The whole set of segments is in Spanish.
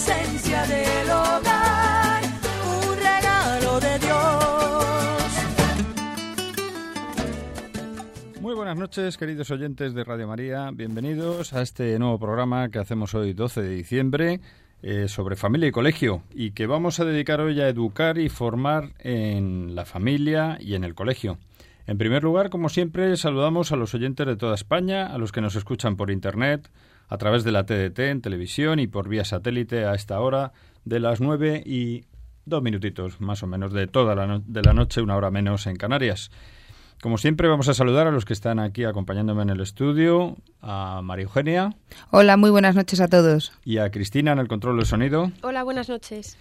esencia del hogar, un regalo de Dios. Muy buenas noches, queridos oyentes de Radio María. Bienvenidos a este nuevo programa que hacemos hoy, 12 de diciembre, eh, sobre familia y colegio, y que vamos a dedicar hoy a educar y formar en la familia y en el colegio. En primer lugar, como siempre, saludamos a los oyentes de toda España, a los que nos escuchan por Internet, a través de la TDT, en televisión y por vía satélite a esta hora de las nueve y dos minutitos más o menos de toda la, no- de la noche, una hora menos en Canarias. Como siempre, vamos a saludar a los que están aquí acompañándome en el estudio, a María Eugenia Hola, muy buenas noches a todos. y a Cristina en el control del sonido. Hola, buenas noches.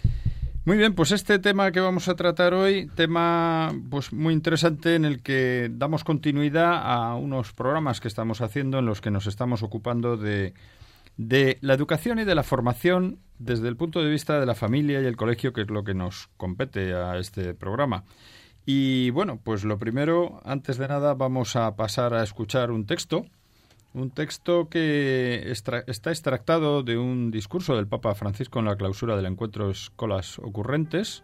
Muy bien, pues este tema que vamos a tratar hoy, tema pues muy interesante en el que damos continuidad a unos programas que estamos haciendo en los que nos estamos ocupando de, de la educación y de la formación desde el punto de vista de la familia y el colegio, que es lo que nos compete a este programa. Y bueno, pues lo primero, antes de nada, vamos a pasar a escuchar un texto un texto que está extractado de un discurso del Papa Francisco en la clausura del encuentro Escolas Ocurrentes,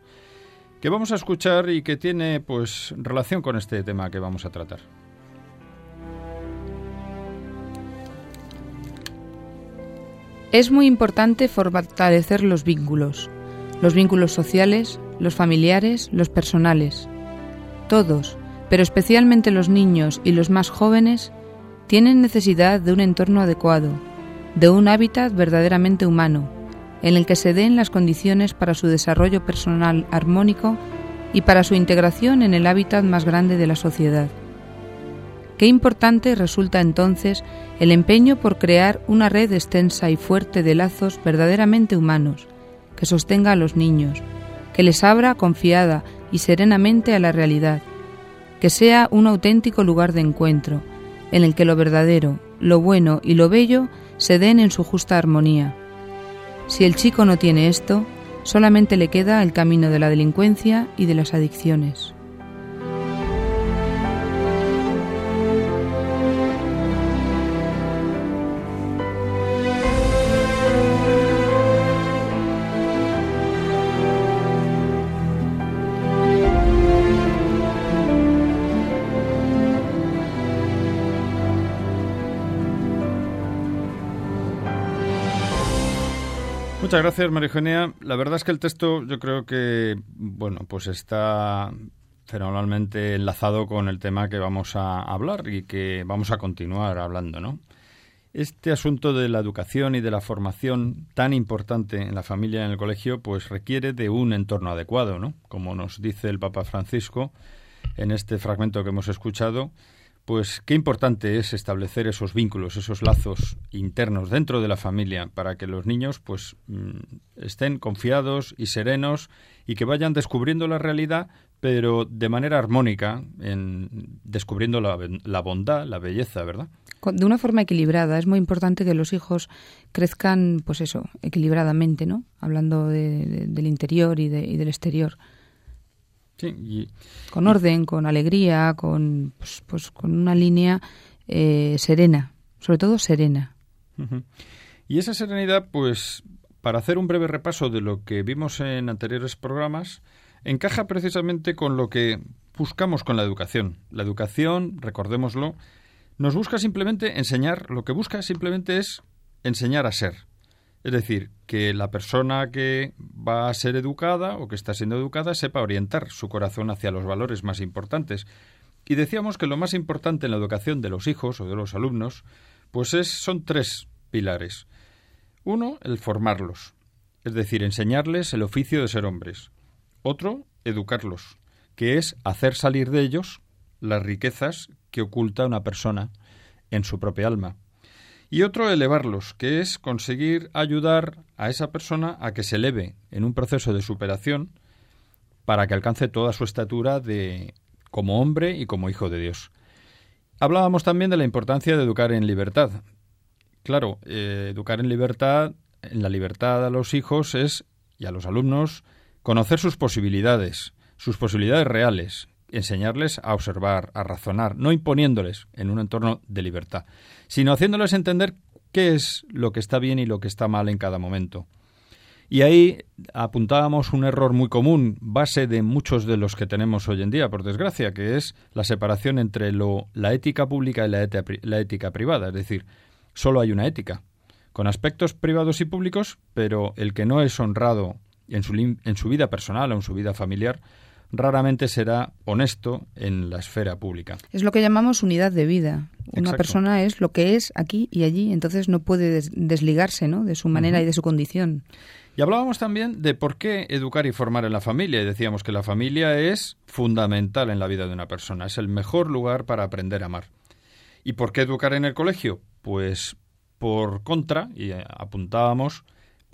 que vamos a escuchar y que tiene pues relación con este tema que vamos a tratar. Es muy importante fortalecer los vínculos, los vínculos sociales, los familiares, los personales. Todos, pero especialmente los niños y los más jóvenes, tienen necesidad de un entorno adecuado, de un hábitat verdaderamente humano, en el que se den las condiciones para su desarrollo personal armónico y para su integración en el hábitat más grande de la sociedad. Qué importante resulta entonces el empeño por crear una red extensa y fuerte de lazos verdaderamente humanos, que sostenga a los niños, que les abra confiada y serenamente a la realidad, que sea un auténtico lugar de encuentro, en el que lo verdadero, lo bueno y lo bello se den en su justa armonía. Si el chico no tiene esto, solamente le queda el camino de la delincuencia y de las adicciones. Muchas gracias, María Eugenia. La verdad es que el texto yo creo que, bueno, pues está fenomenalmente enlazado con el tema que vamos a hablar y que vamos a continuar hablando, ¿no? Este asunto de la educación y de la formación tan importante en la familia y en el colegio, pues requiere de un entorno adecuado, ¿no? Como nos dice el Papa Francisco en este fragmento que hemos escuchado, pues qué importante es establecer esos vínculos, esos lazos internos dentro de la familia para que los niños pues mm, estén confiados y serenos y que vayan descubriendo la realidad, pero de manera armónica, en descubriendo la, la bondad, la belleza, ¿verdad? De una forma equilibrada. Es muy importante que los hijos crezcan, pues eso, equilibradamente, ¿no? Hablando de- del interior y, de- y del exterior. Sí, y, Con orden, con alegría, con, pues, pues con una línea eh, serena. Sobre todo serena. Y esa serenidad, pues, para hacer un breve repaso de lo que vimos en anteriores programas, encaja precisamente con lo que buscamos con la educación. La educación, recordémoslo, nos busca simplemente enseñar, lo que busca simplemente es enseñar a ser. Es decir, que la persona que va a ser educada o que está siendo educada sepa orientar su corazón hacia los valores más importantes. Y decíamos que lo más importante en la educación de los hijos o de los alumnos, pues es, son tres pilares. Uno, el formarlos, es decir, enseñarles el oficio de ser hombres. Otro, educarlos, que es hacer salir de ellos las riquezas que oculta una persona en su propia alma y otro elevarlos, que es conseguir ayudar a esa persona a que se eleve en un proceso de superación para que alcance toda su estatura de como hombre y como hijo de Dios. Hablábamos también de la importancia de educar en libertad. Claro, eh, educar en libertad, en la libertad a los hijos es y a los alumnos conocer sus posibilidades, sus posibilidades reales, enseñarles a observar, a razonar, no imponiéndoles en un entorno de libertad, sino haciéndoles entender qué es lo que está bien y lo que está mal en cada momento. Y ahí apuntábamos un error muy común, base de muchos de los que tenemos hoy en día, por desgracia, que es la separación entre lo, la ética pública y la, la ética privada. Es decir, solo hay una ética, con aspectos privados y públicos, pero el que no es honrado en su, en su vida personal o en su vida familiar, raramente será honesto en la esfera pública. Es lo que llamamos unidad de vida. Una persona es lo que es aquí y allí, entonces no puede desligarse ¿no? de su manera y de su condición. Y hablábamos también de por qué educar y formar en la familia, y decíamos que la familia es fundamental en la vida de una persona, es el mejor lugar para aprender a amar. ¿Y por qué educar en el colegio? Pues por contra, y apuntábamos,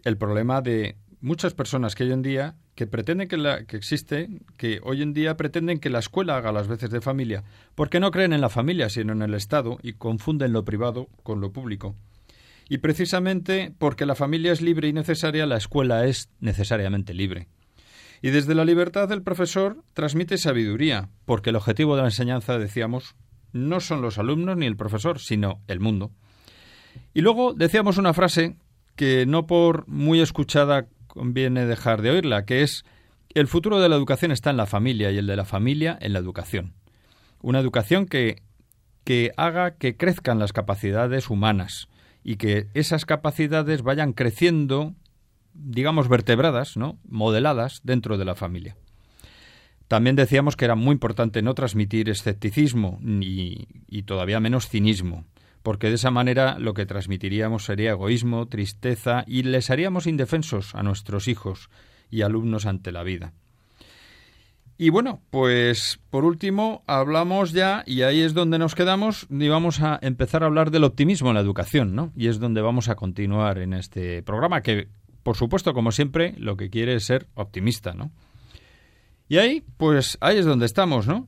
el problema de muchas personas que hoy en día que pretenden que, la, que existe, que hoy en día pretenden que la escuela haga las veces de familia, porque no creen en la familia, sino en el Estado, y confunden lo privado con lo público. Y precisamente porque la familia es libre y necesaria, la escuela es necesariamente libre. Y desde la libertad el profesor transmite sabiduría, porque el objetivo de la enseñanza, decíamos, no son los alumnos ni el profesor, sino el mundo. Y luego decíamos una frase que no por muy escuchada conviene dejar de oírla, que es el futuro de la educación está en la familia y el de la familia en la educación. Una educación que, que haga que crezcan las capacidades humanas y que esas capacidades vayan creciendo, digamos, vertebradas, ¿no? modeladas dentro de la familia. También decíamos que era muy importante no transmitir escepticismo ni, y todavía menos cinismo porque de esa manera lo que transmitiríamos sería egoísmo, tristeza y les haríamos indefensos a nuestros hijos y alumnos ante la vida. Y bueno, pues por último hablamos ya, y ahí es donde nos quedamos, y vamos a empezar a hablar del optimismo en la educación, ¿no? Y es donde vamos a continuar en este programa, que por supuesto, como siempre, lo que quiere es ser optimista, ¿no? Y ahí, pues ahí es donde estamos, ¿no?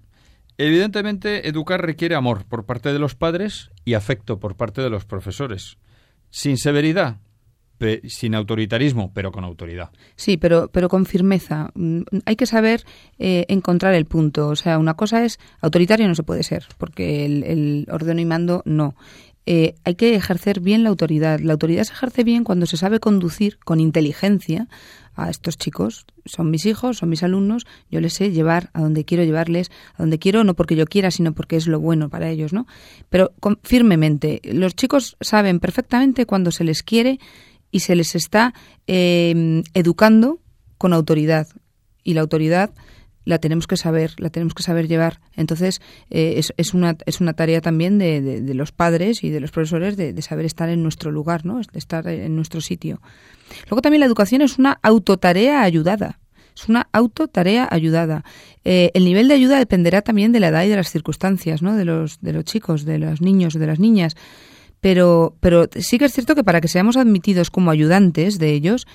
Evidentemente, educar requiere amor por parte de los padres y afecto por parte de los profesores. Sin severidad, sin autoritarismo, pero con autoridad. Sí, pero, pero con firmeza. Mm, hay que saber eh, encontrar el punto. O sea, una cosa es autoritario no se puede ser, porque el, el ordeno y mando no. Eh, hay que ejercer bien la autoridad. La autoridad se ejerce bien cuando se sabe conducir con inteligencia a estos chicos. Son mis hijos, son mis alumnos, yo les sé llevar a donde quiero llevarles, a donde quiero, no porque yo quiera, sino porque es lo bueno para ellos, ¿no? Pero firmemente, los chicos saben perfectamente cuando se les quiere y se les está eh, educando con autoridad. Y la autoridad la tenemos que saber, la tenemos que saber llevar. Entonces, eh, es, es, una, es una tarea también de, de, los padres y de los profesores de, de, saber estar en nuestro lugar, ¿no? de estar en nuestro sitio. Luego también la educación es una autotarea ayudada. Es una autotarea ayudada. Eh, el nivel de ayuda dependerá también de la edad y de las circunstancias, ¿no? De los, de los chicos, de los niños, de las niñas. Pero, pero sí que es cierto que para que seamos admitidos como ayudantes de ellos,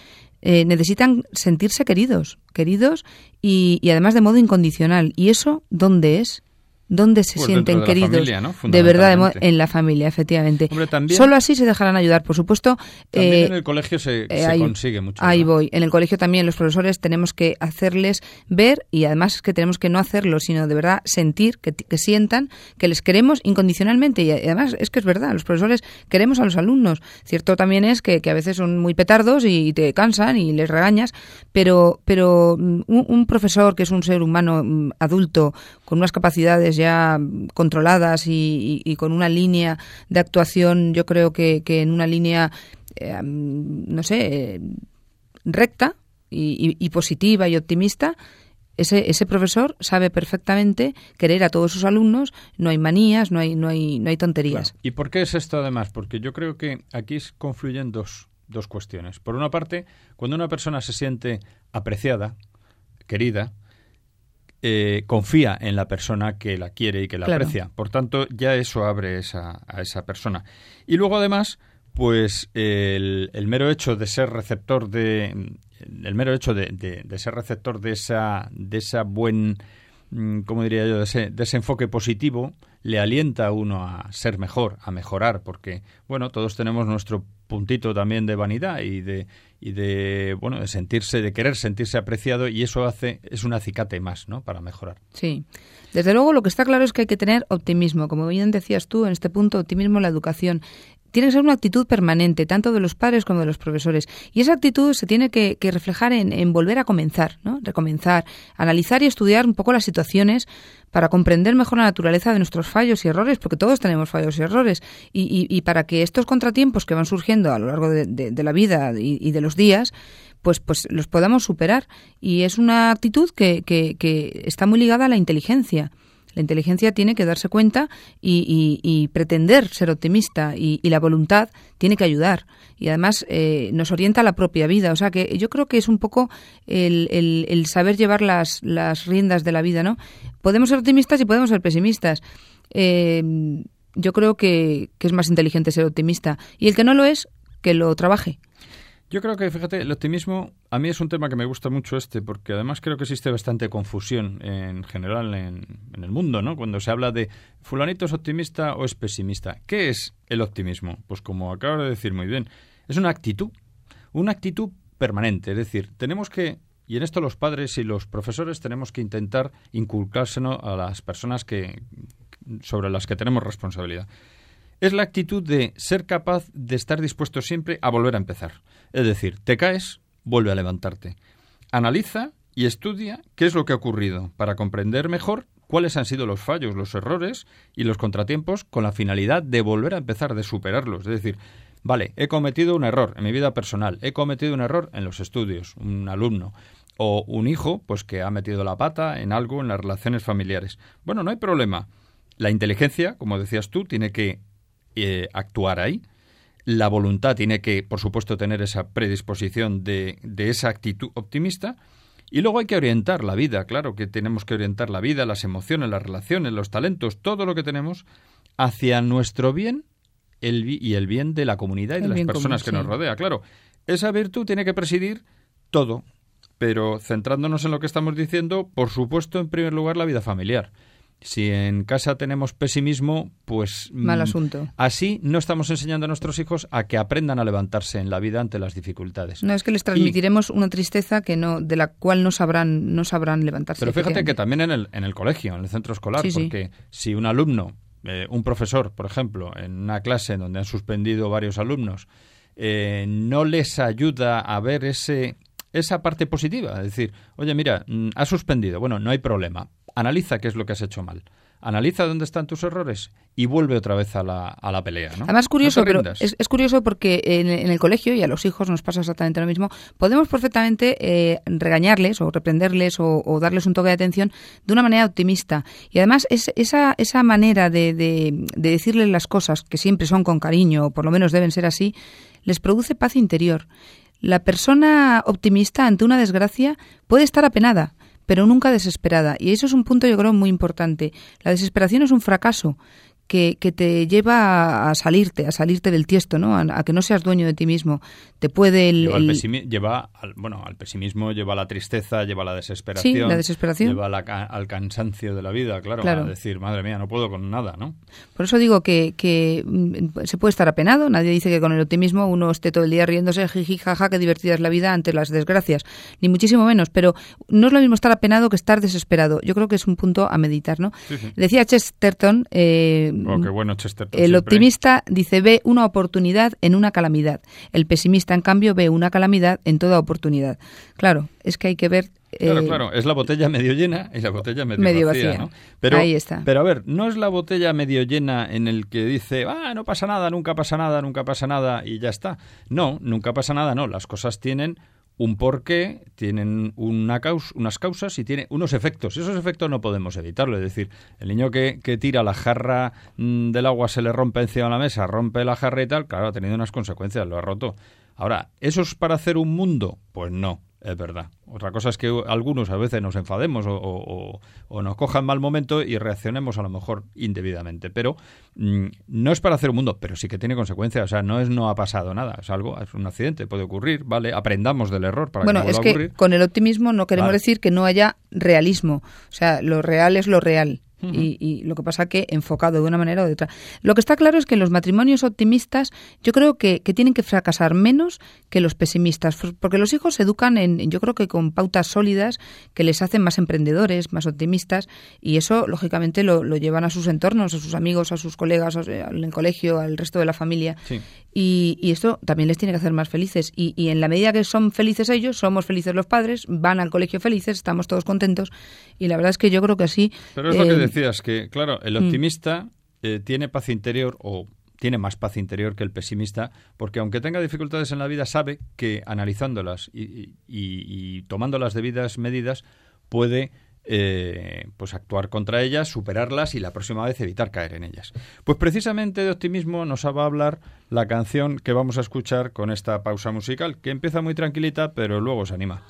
eh, necesitan sentirse queridos, queridos y, y, además de modo incondicional. ¿Y eso dónde es? ¿Dónde se pues sienten queridos? De verdad, en la familia, efectivamente. Solo así se dejarán ayudar, por supuesto. También eh, en el colegio se, eh, consigue mucho. Ahí voy. En el colegio también los profesores tenemos que hacerles ver y además es que tenemos que no hacerlo, sino de verdad sentir, que, sientan que les queremos incondicionalmente. Y además es que es verdad, los profesores queremos a los alumnos. Cierto también es que, a veces son muy petardos y te cansan y les regañas, pero, pero mm, un, un profesor que es un ser humano mm, adulto con unas capacidades ya controladas y, con una línea de actuación, yo creo que, en una línea, eh, no sé, recta y, positiva y optimista, ese, ese, profesor sabe perfectamente querer a todos sus alumnos, no hay manías, no hay, no hay, no hay tonterías. ¿Y por qué es esto además? Porque yo creo que aquí confluyen dos, dos cuestiones. Por una parte, cuando una persona se siente apreciada, querida, eh, confía en la persona que la quiere y que la aprecia. Por tanto, ya eso abre esa, a esa persona. Y luego, además, pues el, mero hecho de ser receptor de el mero hecho de, de, ser receptor de esa de esa buen mm, ¿cómo diría yo? De ese, de enfoque positivo, le alienta a uno a ser mejor, a mejorar, porque, bueno, todos tenemos nuestro puntito también de vanidad y de, y de bueno de sentirse de querer sentirse apreciado y eso hace es un acicate más no para mejorar. Sí. Desde luego lo que está claro es que hay que tener optimismo. Como bien decías tú en este punto optimismo en la educación tiene que ser una actitud permanente, tanto de los padres como de los profesores. Y esa actitud se tiene que, reflejar en, volver a comenzar, ¿no? Recomenzar, analizar y estudiar un poco las situaciones para comprender mejor la naturaleza de nuestros fallos y errores, porque todos tenemos fallos y errores, y, para que estos contratiempos que van surgiendo a lo largo de, la vida y, de los días, pues, pues los podamos superar. Y es una actitud que, que está muy ligada a la inteligencia. La inteligencia tiene que darse cuenta y, pretender ser optimista y, la voluntad tiene que ayudar. Y además eh, nos orienta a la propia vida. O sea que yo creo que es un poco el, saber llevar las, las, riendas de la vida, ¿no? Podemos ser optimistas y podemos ser pesimistas. Eh, yo creo que, que es más inteligente ser optimista. Y el que no lo es, que lo trabaje. Yo creo que, fíjate, el optimismo a mí es un tema que me gusta mucho este, porque además creo que existe bastante confusión en general en, el mundo, ¿no? Cuando se habla de fulanito es optimista o es pesimista. ¿Qué es el optimismo? Pues como acabo de decir muy bien, es una actitud, una actitud permanente. Es decir, tenemos que, y en esto los padres y los profesores tenemos que intentar inculcárselo a las personas que, sobre las que tenemos responsabilidad es la actitud de ser capaz de estar dispuesto siempre a volver a empezar. Es decir, te caes, vuelve a levantarte. Analiza y estudia qué es lo que ha ocurrido para comprender mejor cuáles han sido los fallos, los errores y los contratiempos con la finalidad de volver a empezar, de superarlos. Es decir, vale, he cometido un error en mi vida personal, he cometido un error en los estudios, un alumno o un hijo, pues que ha metido la pata en algo en las relaciones familiares. Bueno, no hay problema. La inteligencia, como decías tú, tiene que eh, actuar ahí. La voluntad tiene que, por supuesto, tener esa predisposición de, de esa actitud optimista. Y luego hay que orientar la vida, claro que tenemos que orientar la vida, las emociones, las relaciones, los talentos, todo lo que tenemos hacia nuestro bien el, y el bien de la comunidad y de las personas que nos rodea. Claro, esa virtud tiene que presidir todo, pero centrándonos en lo que estamos diciendo, por supuesto, en primer lugar, la vida familiar. Si en casa tenemos pesimismo, pues... Mm, Mal asunto. Así no estamos enseñando a nuestros hijos a que aprendan a levantarse en la vida ante las dificultades. No, es que les transmitiremos una tristeza que no, de la cual no sabrán, no sabrán levantarse. Pero fíjate que también en el, en el colegio, en el centro escolar, porque si un alumno, eh, un profesor, por ejemplo, en una clase donde han suspendido varios alumnos, eh, no les ayuda a ver ese, esa parte positiva. Es decir, oye, mira, mm, ha suspendido. Bueno, no hay problema analiza qué es lo que has hecho mal. Analiza dónde están tus errores y vuelve otra vez a la, a la pelea. ¿no? Además, curioso, pero es, curioso porque en, el colegio, y a los hijos nos pasa exactamente lo mismo, podemos perfectamente eh, regañarles o reprenderles o, darles un toque de atención de una manera optimista. Y además, es, esa, esa manera de, de, de decirles las cosas, que siempre son con cariño, o por lo menos deben ser así, les produce paz interior. La persona optimista ante una desgracia puede estar apenada, pero nunca desesperada. Y eso es un punto, yo creo, muy importante. La desesperación es un fracaso que, que, te lleva a salirte, a salirte del tiesto, ¿no? A, que no seas dueño de ti mismo. Te puede el, lleva, al, bueno, al pesimismo, lleva a la tristeza, lleva a la desesperación. Sí, la desesperación. Lleva al cansancio de la vida, claro, claro, A decir, madre mía, no puedo con nada, ¿no? Por eso digo que, que mm, se puede estar apenado. Nadie dice que con el optimismo uno esté todo el día riéndose, jiji, jaja, qué divertida es la vida ante las desgracias. Ni muchísimo menos. Pero no es lo mismo estar apenado que estar desesperado. Yo creo que es un punto a meditar, ¿no? Decía Chesterton, eh, Oh, qué bueno, Chester. El optimista dice ve una oportunidad en una calamidad. El pesimista, en cambio, ve una calamidad en toda oportunidad. Claro, es que hay que ver Claro, eh, claro, es la botella medio llena y la botella medio, vacía. Pero, Ahí está. Pero a ver, no es la botella medio llena en el que dice, ah, no pasa nada, nunca pasa nada, nunca pasa nada y ya está. No, nunca pasa nada, no. Las cosas tienen un porqué, tienen una unas causas y tiene unos efectos. Y esos efectos no podemos evitarlo. Es decir, el niño que, que tira la jarra mm, del agua se le rompe encima de la mesa, rompe la jarra y tal, claro, ha tenido unas consecuencias, lo ha roto. Ahora, ¿eso es para hacer un mundo? Pues no. Es verdad. Otra cosa es que algunos a veces nos enfademos o, nos cojan mal momento y reaccionemos a lo mejor indebidamente. Pero mm, no es para hacer un mundo, pero sí que tiene consecuencias. O sea, no es no ha pasado nada. Es algo, es un accidente, puede ocurrir, ¿vale? Aprendamos del error para bueno, que no es que con el optimismo no queremos decir que no haya realismo. O sea, lo real es lo real y, lo que pasa que enfocado de una manera o de otra. Lo que está claro es que los matrimonios optimistas yo creo que, tienen que fracasar menos que los pesimistas, porque los hijos se educan en, yo creo que con pautas sólidas que les hacen más emprendedores, más optimistas y eso lógicamente lo, llevan a sus entornos, a sus amigos, a sus colegas, al el colegio, al resto de la familia. Y, y, esto también les tiene que hacer más felices. Y, y en la medida que son felices ellos, somos felices los padres, van al colegio felices, estamos todos contentos y la verdad es que yo creo que así... Pero es lo que eh, decías, que claro, el mm. optimista eh, tiene paz interior o tiene más paz interior que el pesimista, porque aunque tenga dificultades en la vida, sabe que analizándolas y, tomando las debidas medidas puede eh, pues actuar contra ellas, superarlas y la próxima vez evitar caer en ellas. Pues precisamente de optimismo nos va a hablar la canción que vamos a escuchar con esta pausa musical, que empieza muy tranquilita, pero luego se anima.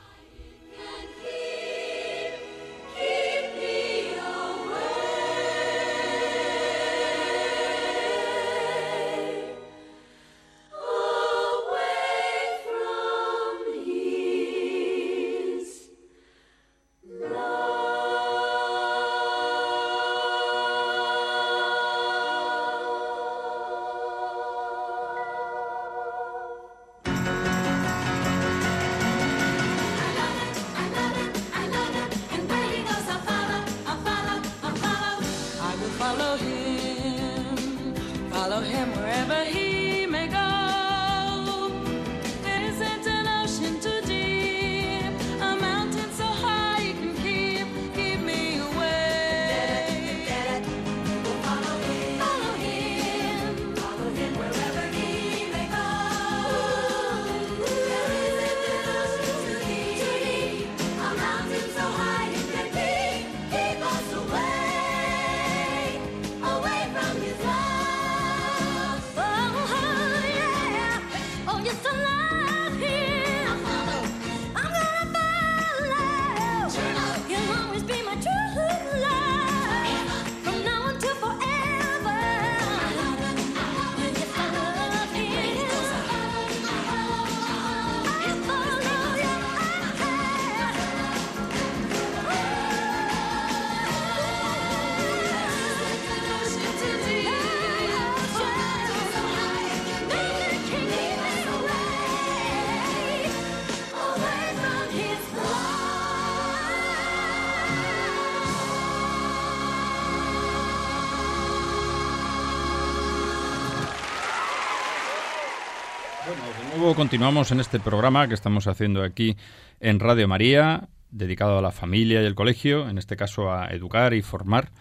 Continuamos en este programa que estamos haciendo aquí en Radio María, dedicado a la familia y el colegio, en este caso a educar y formar.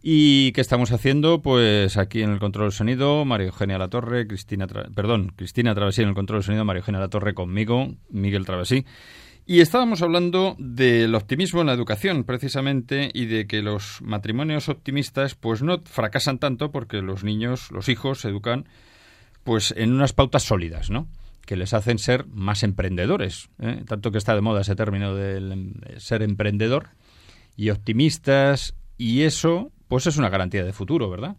Y que estamos haciendo, pues aquí en el control del sonido, María Eugenia Latorre, Cristina, perdón, Cristina Travesí en el control del sonido, María Eugenia Latorre conmigo, Miguel Travesí. Y estábamos hablando del optimismo en la educación, precisamente, y de que los matrimonios optimistas, pues no fracasan tanto porque los niños, los hijos, se educan, pues en unas pautas sólidas, ¿no? Que les hacen ser más emprendedores, ¿eh? tanto que está de moda ese término de ser emprendedor y optimistas y eso pues es una garantía de futuro, ¿verdad?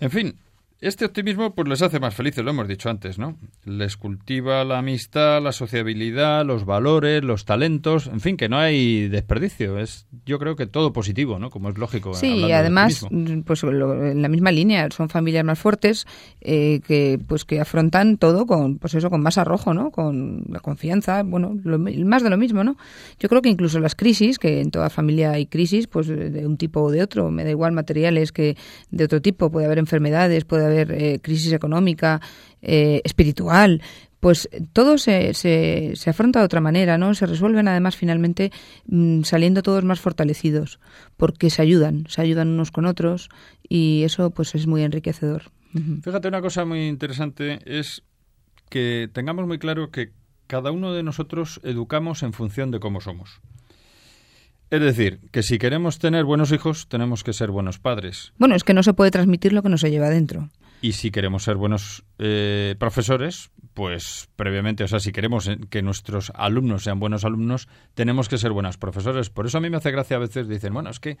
En fin, Este optimismo pues les hace más felices, lo hemos dicho antes, ¿no? Les cultiva la amistad, la sociabilidad, los valores, los talentos, en fin, que no hay desperdicio. Es, yo creo que todo positivo, ¿no? Como es lógico. Sí, y además, pues en la misma línea, son familias más fuertes eh, que, pues que afrontan todo con, pues eso, con más arrojo, ¿no? Con la confianza, bueno, más de lo mismo, ¿no? Yo creo que incluso las crisis, que en toda familia hay crisis, pues de un tipo o de otro, me da igual materiales que de otro tipo, puede haber enfermedades, puede haber eh, crisis económica, eh, espiritual, pues todo se, se, se, afronta de otra manera, ¿no? Se resuelven además finalmente mm, saliendo todos más fortalecidos, porque se ayudan, se ayudan unos con otros y eso pues es muy enriquecedor. Fíjate, una cosa muy interesante es que tengamos muy claro que cada uno de nosotros educamos en función de cómo somos. Es decir, que si queremos tener buenos hijos, tenemos que ser buenos padres. Bueno, es que no se puede transmitir lo que no se lleva dentro. Y si queremos ser buenos eh, profesores, pues previamente, o sea, si queremos que nuestros alumnos sean buenos alumnos, tenemos que ser buenos profesores. Por eso a mí me hace gracia a veces, dicen, bueno, es que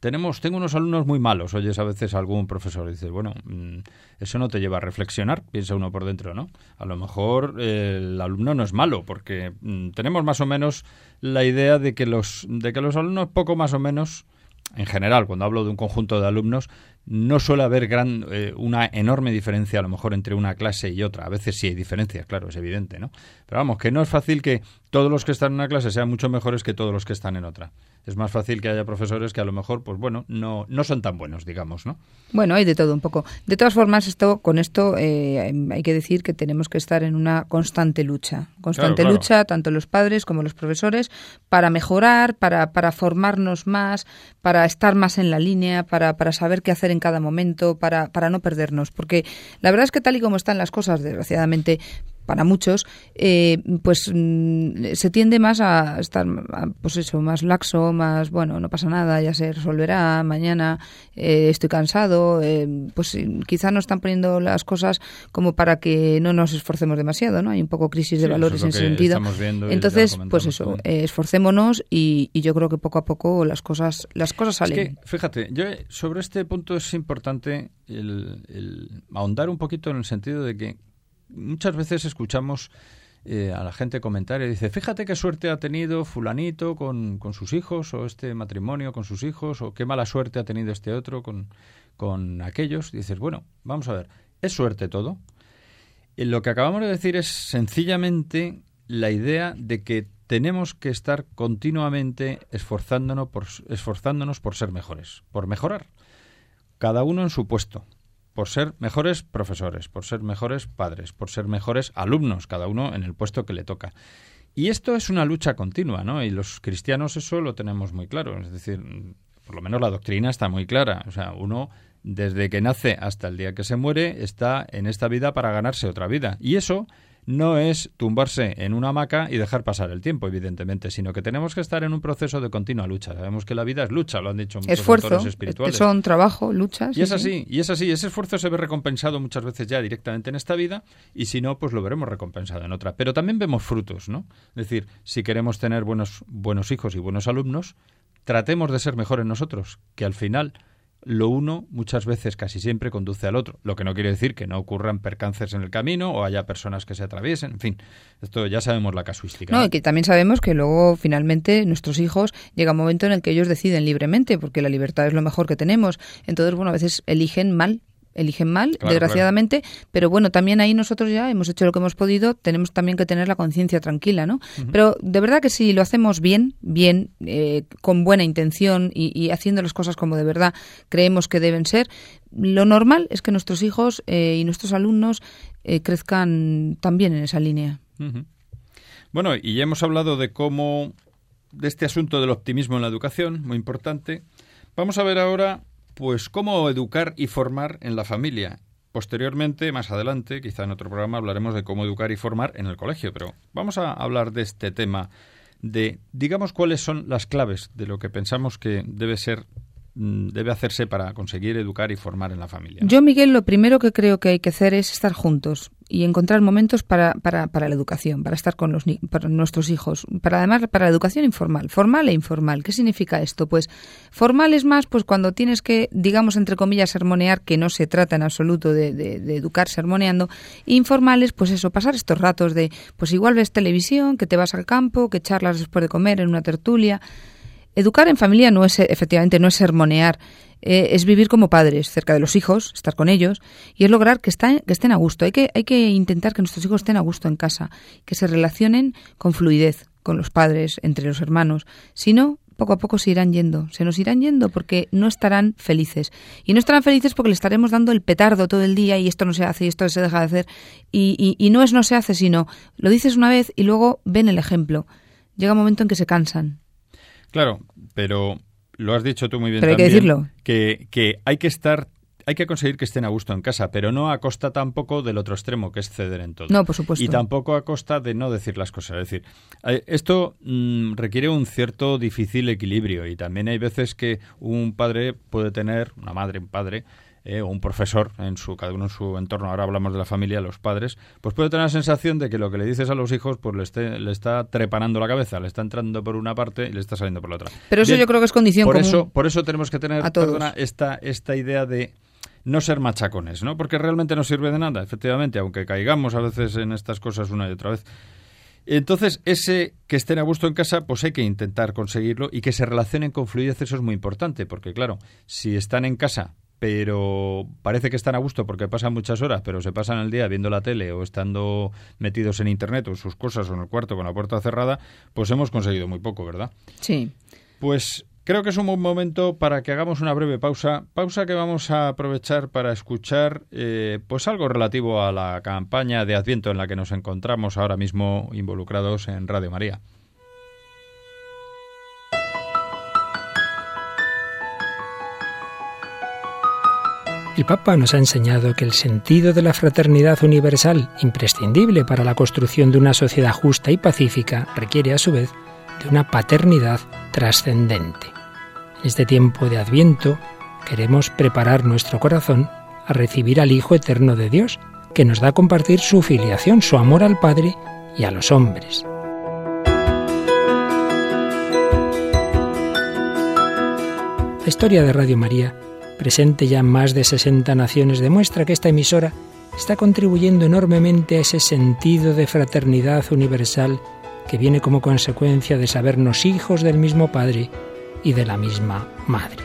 tenemos, tengo unos alumnos muy malos. Oyes a veces algún profesor dice, bueno, mm, eso no te lleva a reflexionar, piensa uno por dentro, ¿no? A lo mejor eh, el alumno no es malo, porque mm, tenemos más o menos la idea de que los, de que los alumnos poco más o menos en general, cuando hablo de un conjunto de alumnos, no suele haber gran, eh, una enorme diferencia a lo mejor entre una clase y otra. A veces sí hay diferencias, claro, es evidente, ¿no? Pero vamos, que no es fácil que todos los que están en una clase sean mucho mejores que todos los que están en otra. Es más fácil que haya profesores que a lo mejor, pues bueno, no, no son tan buenos, digamos, ¿no? Bueno, hay de todo un poco. De todas formas, esto, con esto eh, hay que decir que tenemos que estar en una constante lucha. Constante lucha, tanto los padres como los profesores, para mejorar, para, para formarnos más, para estar más en la línea, para, para saber qué hacer en cada momento, para, para no perdernos. Porque la verdad es que tal y como están las cosas, desgraciadamente, para muchos, eh, pues mm, se tiende más a estar, pues eso, más laxo, más, bueno, no pasa nada, ya se resolverá, mañana eh, estoy cansado, eh, pues quizá no están poniendo las cosas como para que no nos esforcemos demasiado, ¿no? Hay un poco crisis de valores en ese sentido. Entonces, pues eso, esforcémonos y, yo creo que poco a poco las cosas, las cosas salen. Es que, fíjate, yo sobre este punto es importante el ahondar un poquito en el sentido de que muchas veces escuchamos eh, a la gente comentar y dice, fíjate qué suerte ha tenido fulanito con, con, sus hijos, o este matrimonio con sus hijos, o qué mala suerte ha tenido este otro con, con aquellos. dices, bueno, vamos a ver, ¿es suerte todo? Y lo que acabamos de decir es sencillamente la idea de que tenemos que estar continuamente esforzándonos por, esforzándonos por ser mejores, por mejorar. Cada uno en su puesto por ser mejores profesores, por ser mejores padres, por ser mejores alumnos, cada uno en el puesto que le toca. Y esto es una lucha continua, ¿no? Y los cristianos eso lo tenemos muy claro. Es decir, por lo menos la doctrina está muy clara. O sea, uno desde que nace hasta el día que se muere está en esta vida para ganarse otra vida. Y eso no es tumbarse en una hamaca y dejar pasar el tiempo, evidentemente, sino que tenemos que estar en un proceso de continua lucha. Sabemos que la vida es lucha, lo han dicho muchos Esfuerzo, espirituales. son trabajo, luchas. Y es así, y es así. Ese esfuerzo se ve recompensado muchas veces ya directamente en esta vida y si no, pues lo veremos recompensado en otra. Pero también vemos frutos, ¿no? Es decir, si queremos tener buenos, buenos hijos y buenos alumnos, tratemos de ser mejores nosotros, que al final lo uno muchas veces, casi siempre, conduce al otro. Lo que no quiere decir que no ocurran percances en el camino o haya personas que se atraviesen. En fin, esto ya sabemos la casuística. No, y que también sabemos que luego, finalmente, nuestros hijos llega un momento en el que ellos deciden libremente, porque la libertad es lo mejor que tenemos. Entonces, bueno, a veces eligen mal eligen mal, desgraciadamente, pero bueno, también ahí nosotros ya hemos hecho lo que hemos podido, tenemos también que tener la conciencia tranquila, ¿no? Pero de verdad que si lo hacemos bien, bien, eh, con buena intención y, haciendo las cosas como de verdad creemos que deben ser, lo normal es que nuestros hijos eh, y nuestros alumnos eh, crezcan también en esa línea. Bueno, y ya hemos hablado de cómo, de este asunto del optimismo en la educación, muy importante. Vamos a ver ahora pues cómo educar y formar en la familia. Posteriormente, más adelante, quizá en otro programa, hablaremos de cómo educar y formar en el colegio, pero vamos a hablar de este tema de, digamos, cuáles son las claves de lo que pensamos que debe ser debe hacerse para conseguir educar y formar en la familia? Yo, Miguel, lo primero que creo que hay que hacer es estar juntos y encontrar momentos para, para, para la educación, para estar con los, para nuestros hijos, para además para la educación informal, formal e informal. ¿Qué significa esto? Pues formal es más pues cuando tienes que, digamos, entre comillas, sermonear, que no se trata en absoluto de, de, educar sermoneando, informales, pues eso, pasar estos ratos de, pues igual ves televisión, que te vas al campo, que charlas después de comer en una tertulia. Educar en familia no es, efectivamente, no es sermonear, eh, es vivir como padres, cerca de los hijos, estar con ellos, y es lograr que, que estén a gusto. Hay que, hay que intentar que nuestros hijos estén a gusto en casa, que se relacionen con fluidez con los padres, entre los hermanos. Si no, poco a poco se irán yendo, se nos irán yendo porque no estarán felices. Y no estarán felices porque le estaremos dando el petardo todo el día y esto no se hace y esto se deja de hacer. Y, y, y no es no se hace, sino lo dices una vez y luego ven el ejemplo. Llega un momento en que se cansan, Claro, pero lo has dicho tú muy bien pero hay también, que decirlo. Que, que hay que estar hay que conseguir que estén a gusto en casa, pero no a costa tampoco del otro extremo, que es ceder en todo. No, por supuesto. Y tampoco a costa de no decir las cosas. Es decir, eh, esto mmm, requiere un cierto difícil equilibrio y también hay veces que un padre puede tener, una madre, un padre, eh, o un profesor en su cada uno en su entorno ahora hablamos de la familia los padres pues puede tener la sensación de que lo que le dices a los hijos pues le, esté, le está trepanando la cabeza le está entrando por una parte y le está saliendo por la otra pero eso Bien, yo creo que es condición por común eso por eso tenemos que tener a todos. perdona, esta esta idea de no ser machacones, ¿no? Porque realmente no sirve de nada, efectivamente, aunque caigamos a veces en estas cosas una y otra vez. Entonces, ese que estén a gusto en casa, pues hay que intentar conseguirlo y que se relacionen con fluidez, eso es muy importante, porque claro, si están en casa pero parece que están a gusto porque pasan muchas horas, pero se pasan el día viendo la tele o estando metidos en internet o en sus cosas o en el cuarto con la puerta cerrada, pues hemos conseguido muy poco, ¿verdad? Sí. Pues creo que es un buen momento para que hagamos una breve pausa, pausa que vamos a aprovechar para escuchar eh, pues algo relativo a la campaña de Adviento en la que nos encontramos ahora mismo involucrados en Radio María. El Papa nos ha enseñado que el sentido de la fraternidad universal, imprescindible para la construcción de una sociedad justa y pacífica, requiere a su vez de una paternidad trascendente. En este tiempo de Adviento queremos preparar nuestro corazón a recibir al Hijo Eterno de Dios, que nos da a compartir su filiación, su amor al Padre y a los hombres. La historia de Radio María presente ya en más de 60 naciones, demuestra que esta emisora está contribuyendo enormemente a ese sentido de fraternidad universal que viene como consecuencia de sabernos hijos del mismo Padre y de la misma Madre.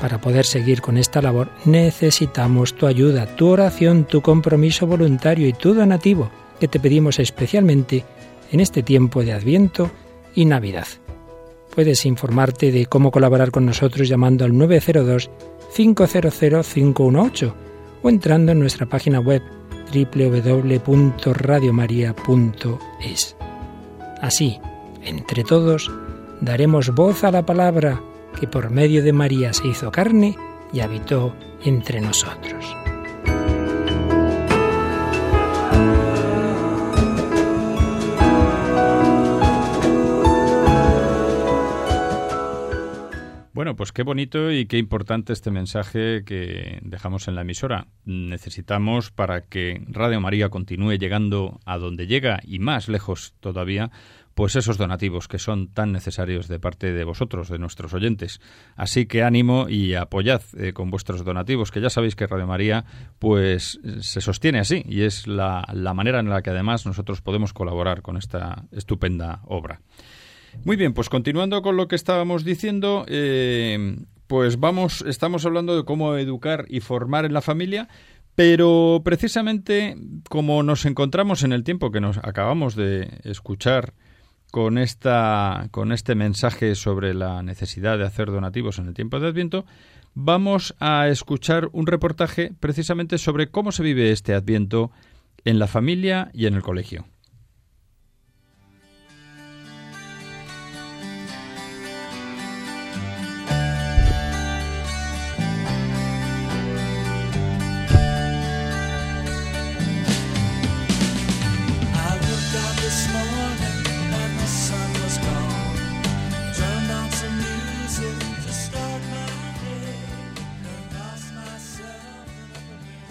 Para poder seguir con esta labor necesitamos tu ayuda, tu oración, tu compromiso voluntario y tu donativo, que te pedimos especialmente en este tiempo de Adviento y Navidad. Puedes informarte de cómo colaborar con nosotros llamando al 902-500-518 o entrando en nuestra página web www.radiomaria.es. Así, entre todos, daremos voz a la palabra que por medio de María se hizo carne y habitó entre nosotros. Bueno, pues qué bonito y qué importante este mensaje que dejamos en la emisora. Necesitamos para que Radio María continúe llegando a donde llega y más lejos todavía, pues esos donativos que son tan necesarios de parte de vosotros, de nuestros oyentes. Así que ánimo y apoyad eh, con vuestros donativos, que ya sabéis que Radio María pues se sostiene así y es la, la manera en la que además nosotros podemos colaborar con esta estupenda obra. Muy bien, pues continuando con lo que estábamos diciendo, eh, pues vamos, estamos hablando de cómo educar y formar en la familia, pero precisamente como nos encontramos en el tiempo que nos acabamos de escuchar con esta con este mensaje sobre la necesidad de hacer donativos en el tiempo de Adviento, vamos a escuchar un reportaje precisamente sobre cómo se vive este Adviento en la familia y en el colegio.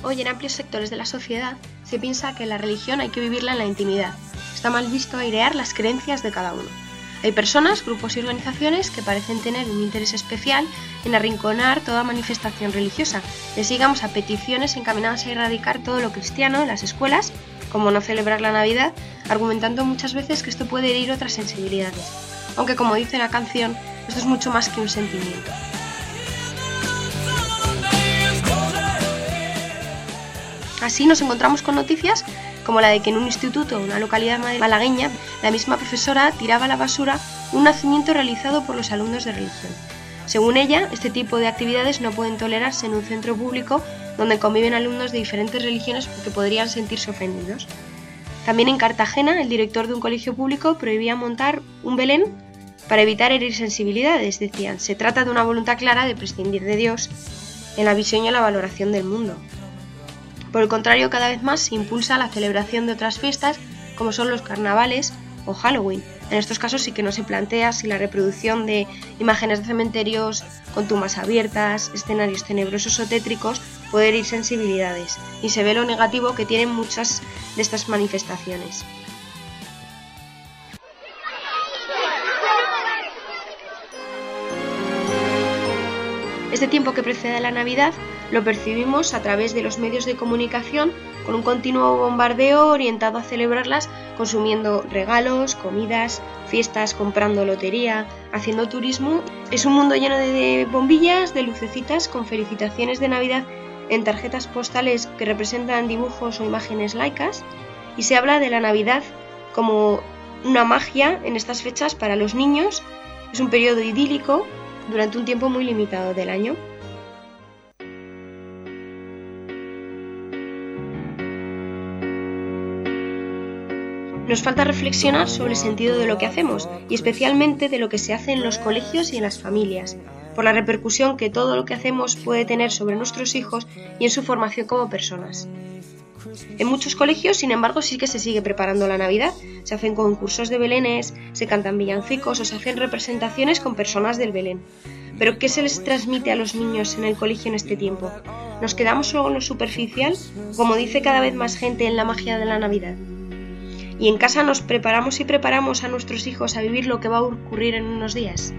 Hoy en amplios sectores de la sociedad se piensa que la religión hay que vivirla en la intimidad. Está mal visto airear las creencias de cada uno. Hay personas, grupos y organizaciones que parecen tener un interés especial en arrinconar toda manifestación religiosa. Les sigamos a peticiones encaminadas a erradicar todo lo cristiano en las escuelas, como no celebrar la Navidad, argumentando muchas veces que esto puede herir otras sensibilidades. Aunque como dice la canción, esto es mucho más que un sentimiento. Así nos encontramos con noticias como la de que en un instituto, una localidad malagueña, la misma profesora tiraba a la basura un nacimiento realizado por los alumnos de religión. Según ella, este tipo de actividades no pueden tolerarse en un centro público donde conviven alumnos de diferentes religiones porque podrían sentirse ofendidos. También en Cartagena, el director de un colegio público prohibía montar un Belén para evitar herir sensibilidades, decían. Se trata de una voluntad clara de prescindir de Dios en la visión y la valoración del mundo. Por el contrario, cada vez más se impulsa la celebración de otras fiestas como son los carnavales o Halloween. En estos casos sí que no se plantea si la reproducción de imágenes de cementerios con tumbas abiertas, escenarios tenebrosos o tétricos puede herir sensibilidades y se ve lo negativo que tienen muchas de estas manifestaciones. Este tiempo que precede a la Navidad lo percibimos a través de los medios de comunicación con un continuo bombardeo orientado a celebrarlas consumiendo regalos, comidas, fiestas, comprando lotería, haciendo turismo. Es un mundo lleno de bombillas, de lucecitas con felicitaciones de Navidad en tarjetas postales que representan dibujos o imágenes laicas y se habla de la Navidad como una magia en estas fechas para los niños. Es un periodo idílico durante un tiempo muy limitado del año. Nos falta reflexionar sobre el sentido de lo que hacemos y especialmente de lo que se hace en los colegios y en las familias, por la repercusión que todo lo que hacemos puede tener sobre nuestros hijos y en su formación como personas. En muchos colegios, sin embargo, sí que se sigue preparando la Navidad. Se hacen concursos de belenes, se cantan villancicos o se hacen representaciones con personas del Belén. Pero ¿qué se les transmite a los niños en el colegio en este tiempo? ¿Nos quedamos solo en lo superficial? Como dice cada vez más gente en la magia de la Navidad. Y en casa nos preparamos y preparamos a nuestros hijos a vivir lo que va a ocurrir en unos días.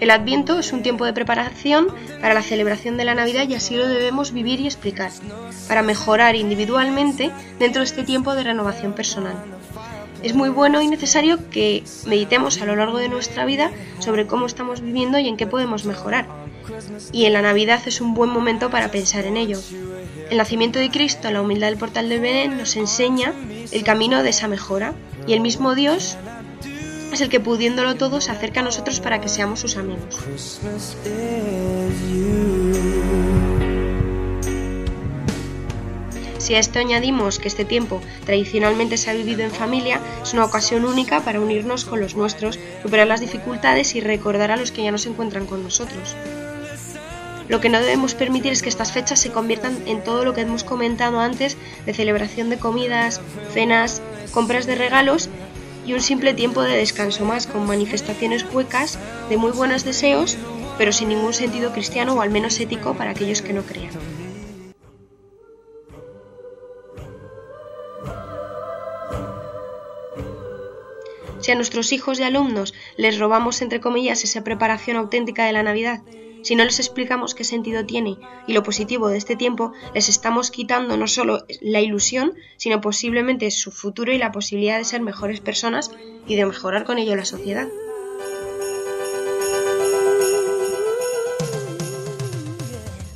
El Adviento es un tiempo de preparación para la celebración de la Navidad y así lo debemos vivir y explicar, para mejorar individualmente dentro de este tiempo de renovación personal. Es muy bueno y necesario que meditemos a lo largo de nuestra vida sobre cómo estamos viviendo y en qué podemos mejorar. Y en la Navidad es un buen momento para pensar en ello. El nacimiento de Cristo, la humildad del portal del Belén, nos enseña el camino de esa mejora y el mismo Dios es el que pudiéndolo todo se acerca a nosotros para que seamos sus amigos. Si a esto añadimos que este tiempo tradicionalmente se ha vivido en familia, es una ocasión única para unirnos con los nuestros, superar las dificultades y recordar a los que ya no se encuentran con nosotros. Lo que no debemos permitir es que estas fechas se conviertan en todo lo que hemos comentado antes de celebración de comidas, cenas, compras de regalos y un simple tiempo de descanso más con manifestaciones huecas de muy buenos deseos, pero sin ningún sentido cristiano o al menos ético para aquellos que no crean. Si a nuestros hijos y alumnos les robamos, entre comillas, esa preparación auténtica de la Navidad, si no les explicamos qué sentido tiene y lo positivo de este tiempo, les estamos quitando no solo la ilusión, sino posiblemente su futuro y la posibilidad de ser mejores personas y de mejorar con ello la sociedad.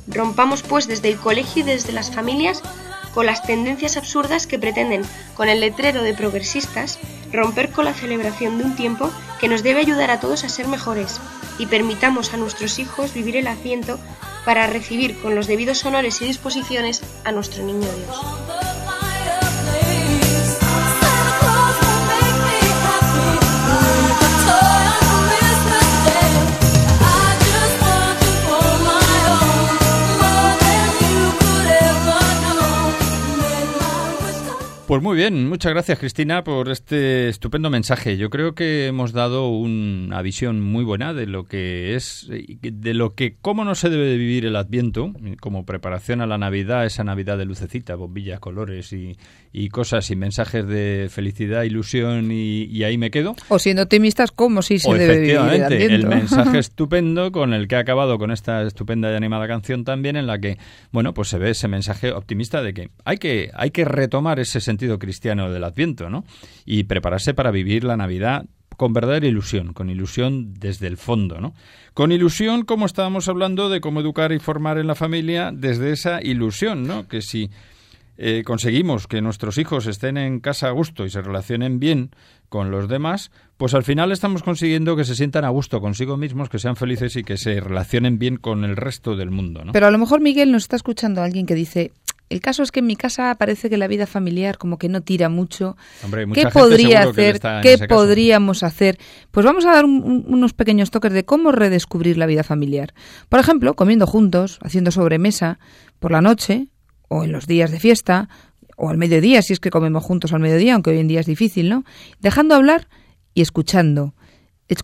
Rompamos pues desde el colegio y desde las familias con las tendencias absurdas que pretenden, con el letrero de progresistas, romper con la celebración de un tiempo que nos debe ayudar a todos a ser mejores, y permitamos a nuestros hijos vivir el asiento para recibir con los debidos honores y disposiciones a nuestro niño Dios. Pues Muy bien, muchas gracias Cristina por este estupendo mensaje. Yo creo que hemos dado una visión muy buena de lo que es, de lo que, cómo no se debe vivir el Adviento, como preparación a la Navidad, esa Navidad de lucecita, bombillas, colores y, cosas y mensajes de felicidad, ilusión y, ahí me quedo. O siendo optimistas, ¿cómo sí se debe vivir el Adviento? El mensaje estupendo con el que ha acabado con esta estupenda y animada canción también, en la que, bueno, pues se ve ese mensaje optimista de que hay que, hay que retomar ese sentido cristiano del Adviento, ¿no? Y prepararse para vivir la Navidad con verdadera ilusión, con ilusión desde el fondo, ¿no? Con ilusión, como estábamos hablando, de cómo educar y formar en la familia desde esa ilusión, ¿no? Que si eh, conseguimos que nuestros hijos estén en casa a gusto y se relacionen bien con los demás, pues al final estamos consiguiendo que se sientan a gusto consigo mismos, que sean felices y que se relacionen bien con el resto del mundo. ¿no? Pero a lo mejor Miguel nos está escuchando alguien que dice, el caso es que en mi casa parece que la vida familiar como que no tira mucho. ¿Qué podría hacer? ¿Qué podríamos hacer? Pues vamos a dar unos pequeños toques de cómo redescubrir la vida familiar. Por ejemplo, comiendo juntos, haciendo sobremesa por la noche o en los días de fiesta o al mediodía, si es que comemos juntos al mediodía, aunque hoy en día es difícil, ¿no? Dejando hablar y escuchando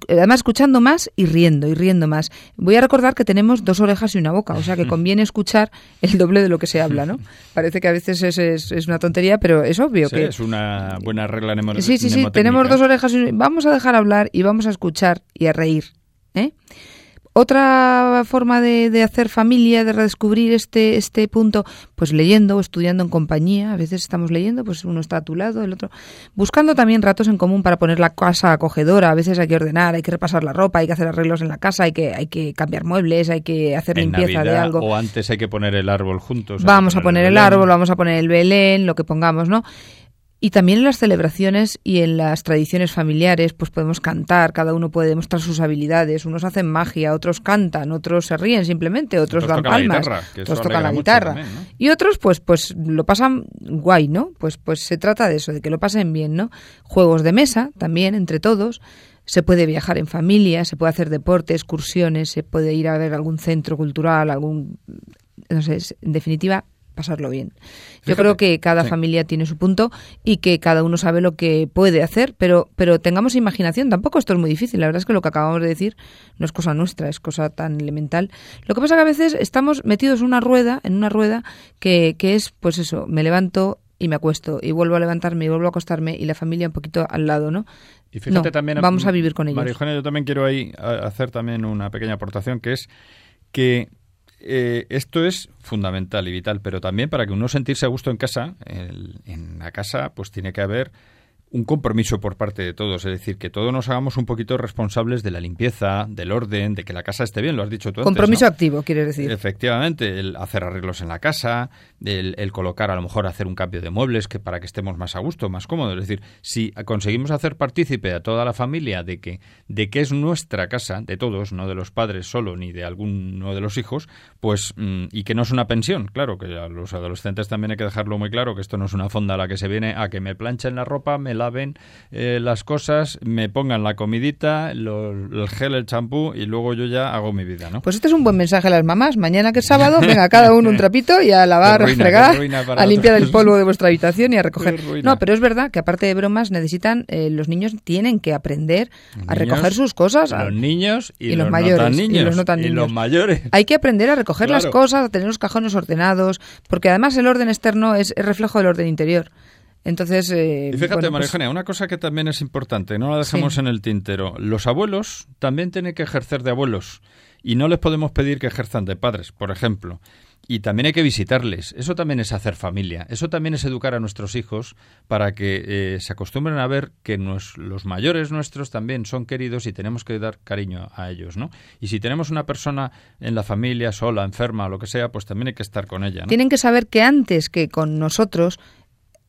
además escuchando más y riendo y riendo más. Voy a recordar que tenemos dos orejas y una boca, o sea que conviene escuchar el doble de lo que se habla, ¿no? Parece que a veces es, es, una tontería, pero es obvio sí, que es una buena regla Sí, sí, sí, tenemos dos orejas y vamos a dejar hablar y vamos a escuchar y a reír, ¿eh? Otra forma de, hacer familia, de redescubrir este, este punto, pues leyendo o estudiando en compañía. A veces estamos leyendo, pues uno está a tu lado, el otro. Buscando también ratos en común para poner la casa acogedora. A veces hay que ordenar, hay que repasar la ropa, hay que hacer arreglos en la casa, hay que, hay que cambiar muebles, hay que hacer limpieza de algo. O antes hay que poner el árbol juntos. Vamos a poner el árbol, vamos a poner el belén, lo que pongamos, ¿no? Y también en las celebraciones y en las tradiciones familiares, pues podemos cantar, cada uno puede demostrar sus habilidades, unos hacen magia, otros cantan, otros se ríen simplemente, otros, dan palmas, otros tocan la guitarra. Y otros pues pues lo pasan guay, ¿no? Pues pues se trata de eso, de que lo pasen bien, ¿no? Juegos de mesa también entre todos. Se puede viajar en familia, se puede hacer deporte, excursiones, se puede ir a ver algún centro cultural, algún no sé, en definitiva, pasarlo bien. Yo creo que cada familia tiene su punto y que cada uno sabe lo que puede hacer, pero, pero tengamos imaginación. Tampoco esto es muy difícil. La verdad es que lo que acabamos de decir no es cosa nuestra, es cosa tan elemental. Lo que pasa que a veces estamos metidos en una rueda, en una rueda que, que es, pues eso, me levanto y me acuesto y vuelvo a levantarme y vuelvo a acostarme y la familia un poquito al lado, ¿no? Y fíjate también, vamos a vivir con ellos. María Eugenia, yo también quiero ahí hacer también una pequeña aportación que es que eh, esto es fundamental y vital, pero también para que uno sentirse a gusto en casa, en la casa, pues tiene que haber un compromiso por parte de todos, es decir, que todos nos hagamos un poquito responsables de la limpieza, del orden, de que la casa esté bien, lo has dicho tú Compromiso activo, quiere decir. Efectivamente, el hacer arreglos en la casa, el, colocar, a lo mejor hacer un cambio de muebles que para que estemos más a gusto, más cómodos. Es decir, si conseguimos hacer partícipe a toda la familia de que, de que es nuestra casa, de todos, no de los padres solo, ni de alguno de los hijos, pues, mm, y que no es una pensión, claro, que a los adolescentes también hay que dejarlo muy claro, que esto no es una fonda a la que se viene a que me planchen la ropa, me la laven eh, las cosas, me pongan la comidita, el gel, el champú y luego yo ya hago mi vida, ¿no? Pues este es un buen mensaje a las mamás. Mañana que es sábado, venga cada uno un trapito y a lavar, a fregar, a limpiar el polvo de vuestra habitación y a recoger. No, pero es verdad que aparte de bromas necesitan, eh, los niños tienen que aprender a recoger sus cosas. Los niños y, los, mayores niños, y los no tan niños. Y los mayores. Hay que aprender a recoger las cosas, a tener los cajones ordenados, porque además el orden externo es, es reflejo del orden interior. Entonces. Eh, y fíjate, María pues una cosa que también es importante, no la dejamos en el tintero. Los abuelos también tienen que ejercer de abuelos y no les podemos pedir que ejerzan de padres, por ejemplo. Y también hay que visitarles. Eso también es hacer familia. Eso también es educar a nuestros hijos para que eh, se acostumbren a ver que los mayores nuestros también son queridos y tenemos que dar cariño a ellos, ¿no? Y si tenemos una persona en la familia sola, enferma o lo que sea, pues también hay que estar con ella. Tienen que saber que antes que con nosotros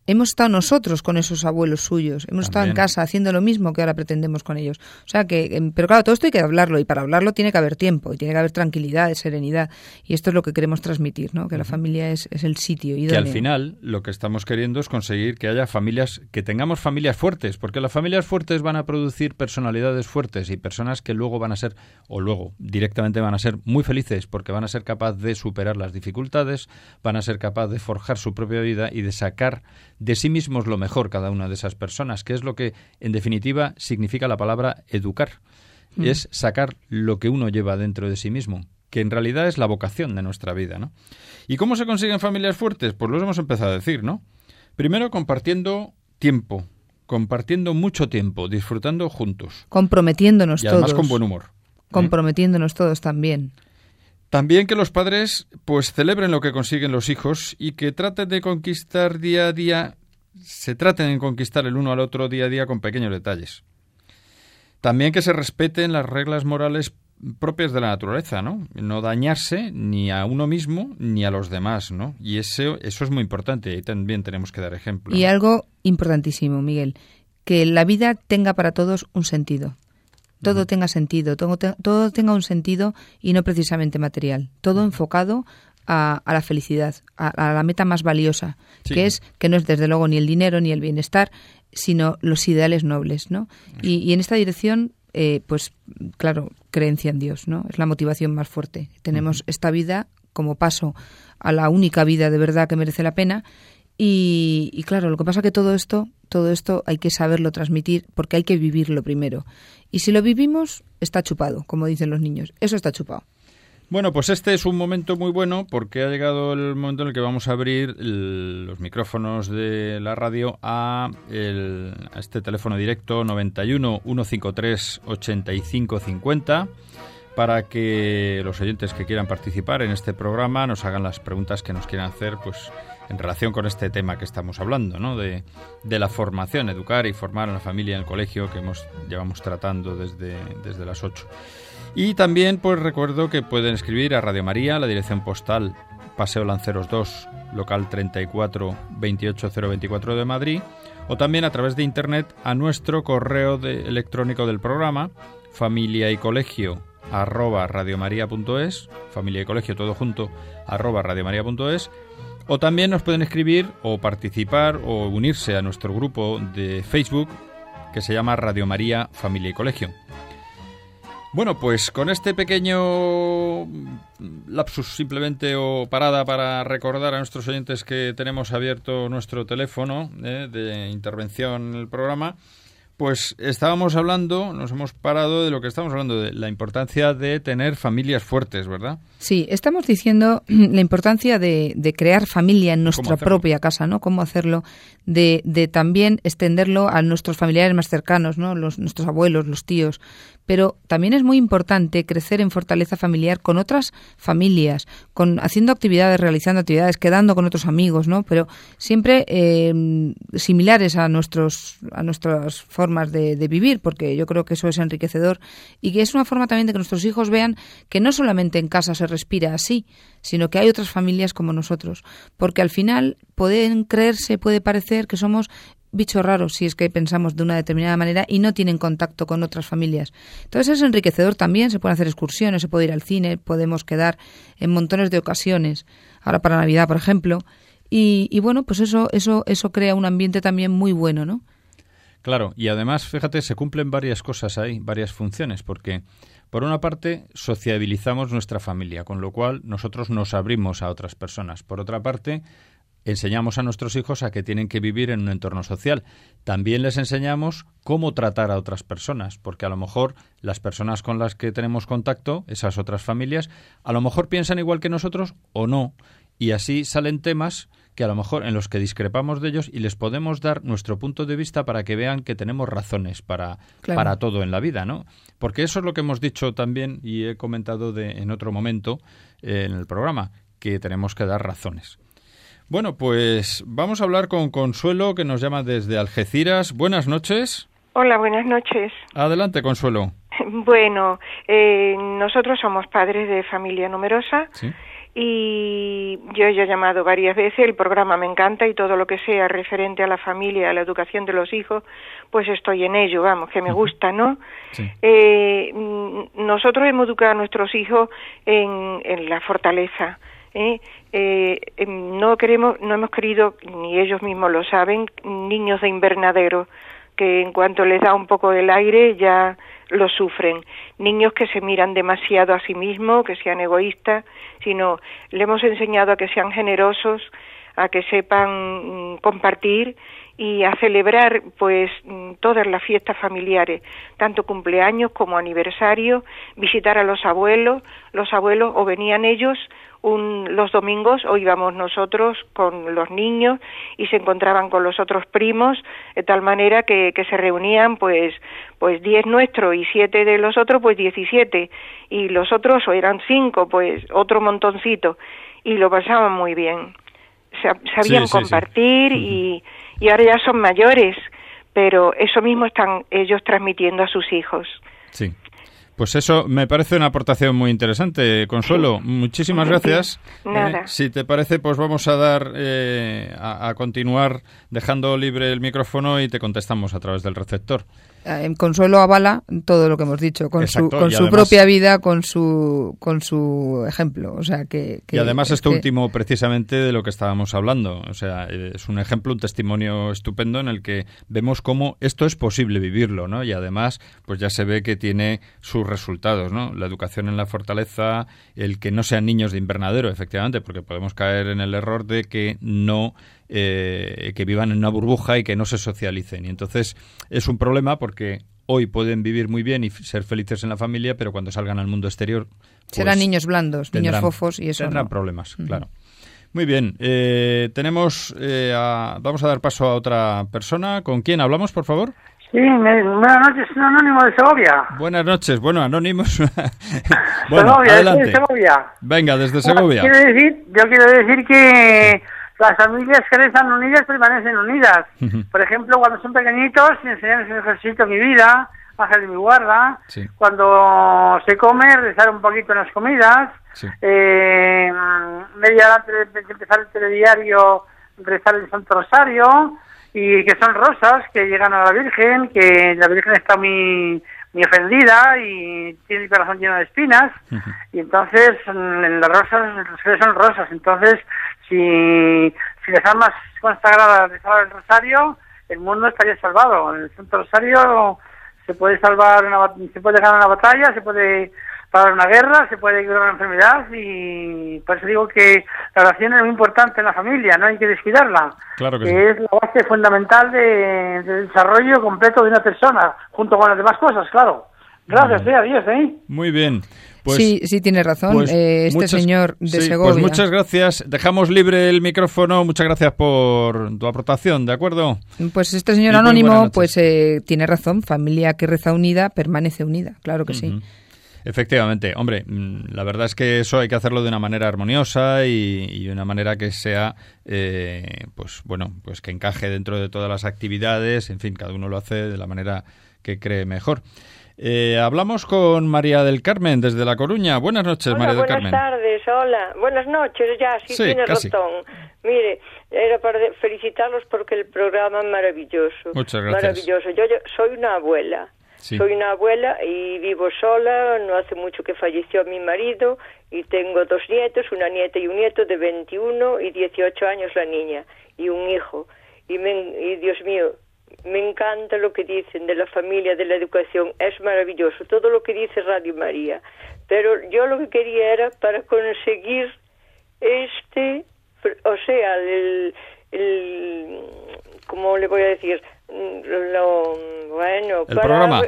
hemos estado nosotros con esos abuelos suyos, hemos estado en casa haciendo lo mismo que ahora pretendemos con ellos. O sea que, em, pero claro, todo esto hay que hablarlo y para hablarlo tiene que haber tiempo y tiene que haber tranquilidad, serenidad y esto es lo que queremos transmitir, ¿no? Que la familia es, es el sitio. Y que al final lo que estamos queriendo es conseguir que haya familias, que tengamos familias fuertes, porque las familias fuertes van a producir personalidades fuertes y personas que luego van a ser, o luego directamente van a ser muy felices porque van a ser capaces de superar las dificultades, van a ser capaces de forjar su propia vida y de sacar de sí mismos lo mejor cada una de esas personas, que es lo que en definitiva significa la palabra educar. Mm. Es sacar lo que uno lleva dentro de sí mismo, que en realidad es la vocación de nuestra vida, ¿no? ¿Y cómo se consiguen familias fuertes? Pues lo hemos empezado a decir, ¿no? Primero compartiendo tiempo, compartiendo mucho tiempo, disfrutando juntos. Comprometiéndonos y además con buen humor. ¿eh? Comprometiéndonos todos también. También que los padres pues celebren lo que consiguen los hijos y que traten de conquistar día a día, se traten de conquistar el uno al otro día a día con pequeños detalles. También que se respeten las reglas morales propias de la naturaleza, ¿no? No dañarse ni a uno mismo ni a los demás, ¿no? Y eso, eso es muy importante y también tenemos que dar ejemplo. Y algo importantísimo, Miguel, que la vida tenga para todos un sentido. Todo tenga sentido, todo, todo, tenga un sentido y no precisamente material. Todo enfocado a, la felicidad, a, la meta más valiosa, que es que no es desde luego ni el dinero ni el bienestar, sino los ideales nobles, ¿no? Y, y en esta dirección eh, pues claro, creencia en Dios, ¿no? Es la motivación más fuerte. Tenemos esta vida como paso a la única vida de verdad que merece la pena y, claro, lo que pasa que todo esto, todo esto hay que saberlo transmitir porque hay que vivirlo primero. Y si lo vivimos, está chupado, como dicen los niños. Eso está chupado. Bueno, pues este es un momento muy bueno porque ha llegado el momento en el que vamos a abrir los micrófonos de la radio a, este teléfono directo 91 153 8550 para que los oyentes que quieran participar en este programa nos hagan las preguntas que nos quieran hacer pues en relación con este tema que estamos hablando, ¿no? De, la formación, educar y formar a la familia en el colegio que hemos llevamos tratando desde, desde las 8. Y también pues recuerdo que pueden escribir a Radio María, la dirección postal Paseo Lanceros 2, local 34 28024 de Madrid, o también a través de internet a nuestro correo de, electrónico del programa, familia y colegio arroba radiomaria.es, familia y colegio todo junto arroba radiomaria.es, o también nos pueden escribir o participar o unirse a nuestro grupo de Facebook que se llama Radio María Familia y Colegio. Bueno, pues con este pequeño lapsus simplemente o parada para recordar a nuestros oyentes que tenemos abierto nuestro teléfono eh, de intervención en el programa, pues estábamos hablando, nos hemos parado de lo que estamos hablando, de la importancia de tener familias fuertes, ¿verdad? Sí, estamos diciendo la importancia de, crear familia en nuestra propia casa, ¿no? Cómo hacerlo, de, de, también extenderlo a nuestros familiares más cercanos, ¿no? Los, nuestros abuelos, los tíos, pero también es muy importante crecer en fortaleza familiar con otras familias, con haciendo actividades, realizando actividades, quedando con otros amigos, ¿no? Pero siempre eh, similares a nuestros a nuestras formas de, de, vivir, porque yo creo que eso es enriquecedor y que es una forma también de que nuestros hijos vean que no solamente en casa se respira así, sino que hay otras familias como nosotros, porque al final pueden creerse, puede parecer que somos bichos raros si es que pensamos de una determinada manera y no tienen contacto con otras familias. Entonces es enriquecedor también, se pueden hacer excursiones, se puede ir al cine, podemos quedar en montones de ocasiones, ahora para Navidad, por ejemplo, y, y bueno, pues eso, eso, eso crea un ambiente también muy bueno, ¿no? Claro, y además, fíjate, se cumplen varias cosas ahí, varias funciones, porque por una parte sociabilizamos nuestra familia, con lo cual nosotros nos abrimos a otras personas. Por otra parte, enseñamos a nuestros hijos a que tienen que vivir en un entorno social. También les enseñamos cómo tratar a otras personas, porque a lo mejor las personas con las que tenemos contacto, esas otras familias, a lo mejor piensan igual que nosotros o no, y así salen temas que a lo mejor en los que discrepamos de ellos y les podemos dar nuestro punto de vista para que vean que tenemos razones para, para todo en la vida, ¿no? Porque eso es lo que hemos dicho también y he comentado de, en otro momento eh, en el programa, que tenemos que dar razones. Bueno, pues vamos a hablar con Consuelo, que nos llama desde Algeciras. Buenas noches. Hola, buenas noches. Adelante, Consuelo. Bueno, eh, nosotros somos padres de familia numerosa. Y yo ya he llamado varias veces, el programa me encanta y todo lo que sea referente a la familia, a la educación de los hijos, pues estoy en ello, vamos, que me gusta, ¿no? Eh, nosotros hemos educado a nuestros hijos en, en la fortaleza, ¿eh? Eh, em, no queremos, no hemos querido, ni ellos mismos lo saben, niños de invernadero, que en cuanto les da un poco del aire ya lo sufren. Niños que se miran demasiado a sí mismos, que sean egoístas, sino le hemos enseñado a que sean generosos, a que sepan mm, compartir y a celebrar pues mm, todas las fiestas familiares, tanto cumpleaños como aniversario, visitar a los abuelos, los abuelos o venían ellos un, los domingos o íbamos nosotros con los niños y se encontraban con los otros primos de tal manera que, que se reunían pues pues diez nuestros y siete de los otros pues diecisiete. Y los otros o eran cinco pues otro montoncito. Y lo pasaban muy bien. Sabían compartir y y ahora ya son mayores, pero eso mismo están ellos transmitiendo a sus hijos. Sí. Pues eso me parece una aportación muy interesante, Consuelo. Muchísimas gracias. Nada. Eh, si te parece, pues vamos a dar eh, a, continuar dejando libre el micrófono y te contestamos a través del receptor. Eh, Consuelo avala todo lo que hemos dicho con su, con su propia vida, con su con su ejemplo, o sea que, y además esto último precisamente de lo que estábamos hablando, o sea es un ejemplo, un testimonio estupendo en el que vemos cómo esto es posible vivirlo, ¿no? Y además pues ya se ve que tiene sus resultados, ¿no? La educación en la fortaleza, el que no sean niños de invernadero, efectivamente, porque podemos caer en el error de que no eh, que vivan en una burbuja y que no se socialicen. Y entonces es un problema porque hoy pueden vivir muy bien y ser felices en la familia, pero cuando salgan al mundo exterior... Serán pues, niños blandos, niños fofos y eso Tendrán problemas, claro. Muy bien, eh, tenemos, eh, vamos a dar paso a otra persona. ¿Con quién hablamos, por favor? Sí, buenas noches, un anónimo de Segovia. Buenas noches, bueno, anónimos. bueno, Segovia, adelante. Segovia. Venga, desde Segovia. decir, yo quiero decir que las familias que rezan unidas permanecen unidas. Por ejemplo, cuando son pequeñitos, enseñarles el ejercicio mi vida, Ángel de mi guarda. Cuando se come, rezar un poquito en las comidas. Eh, media hora antes de empezar el telediario, rezar el Santo Rosario. Y que son rosas que llegan a la Virgen, que la Virgen está muy muy ofendida y tiene el corazón lleno de espinas y entonces en las rosas las son rosas entonces si, si las almas consagradas de el rosario, el mundo estaría salvado. En el Santo Rosario se puede salvar, una, se puede ganar una batalla, se puede parar una guerra, se puede curar una enfermedad y por eso digo que la oración es muy importante en la familia, no hay que descuidarla. Claro que, es la base fundamental de, del desarrollo completo de una persona, junto con las demás cosas, claro. Gracias, eh, adiós, ¿eh? Muy bien. Pues, sí, sí tiene razón pues eh, este señor de pues Segovia. Pues muchas gracias. Dejamos libre el micrófono. Muchas gracias por tu aportación, ¿de acuerdo? Pues este señor anónimo, pues eh, tiene razón. Familia que reza unida permanece unida, claro que sí. Efectivamente, hombre, mm, la verdad es que eso hay que hacerlo de una manera armoniosa y, de una manera que sea, eh, pues bueno, pues que encaje dentro de todas las actividades. En fin, cada uno lo hace de la manera que cree mejor. Eh, hablamos con María del Carmen desde La Coruña. Buenas noches, María del Carmen. Buenas tardes, hola. Buenas noches, ya, sí, tiene razón. Mire, era para felicitarlos porque el programa es maravilloso. Muchas gracias. Maravilloso. Yo, soy una abuela. Soy una abuela y vivo sola, no hace mucho que falleció mi marido y tengo dos nietos, una nieta y un nieto de 21 y 18 años la niña y un hijo. Y, me, y Dios mío, me encanta lo que dicen de la familia, de la educación, es maravilloso, todo lo que dice Radio María. Pero yo lo que quería era para conseguir este, o sea, el, el ¿cómo le voy a decir? Lo, bueno, ¿El programa?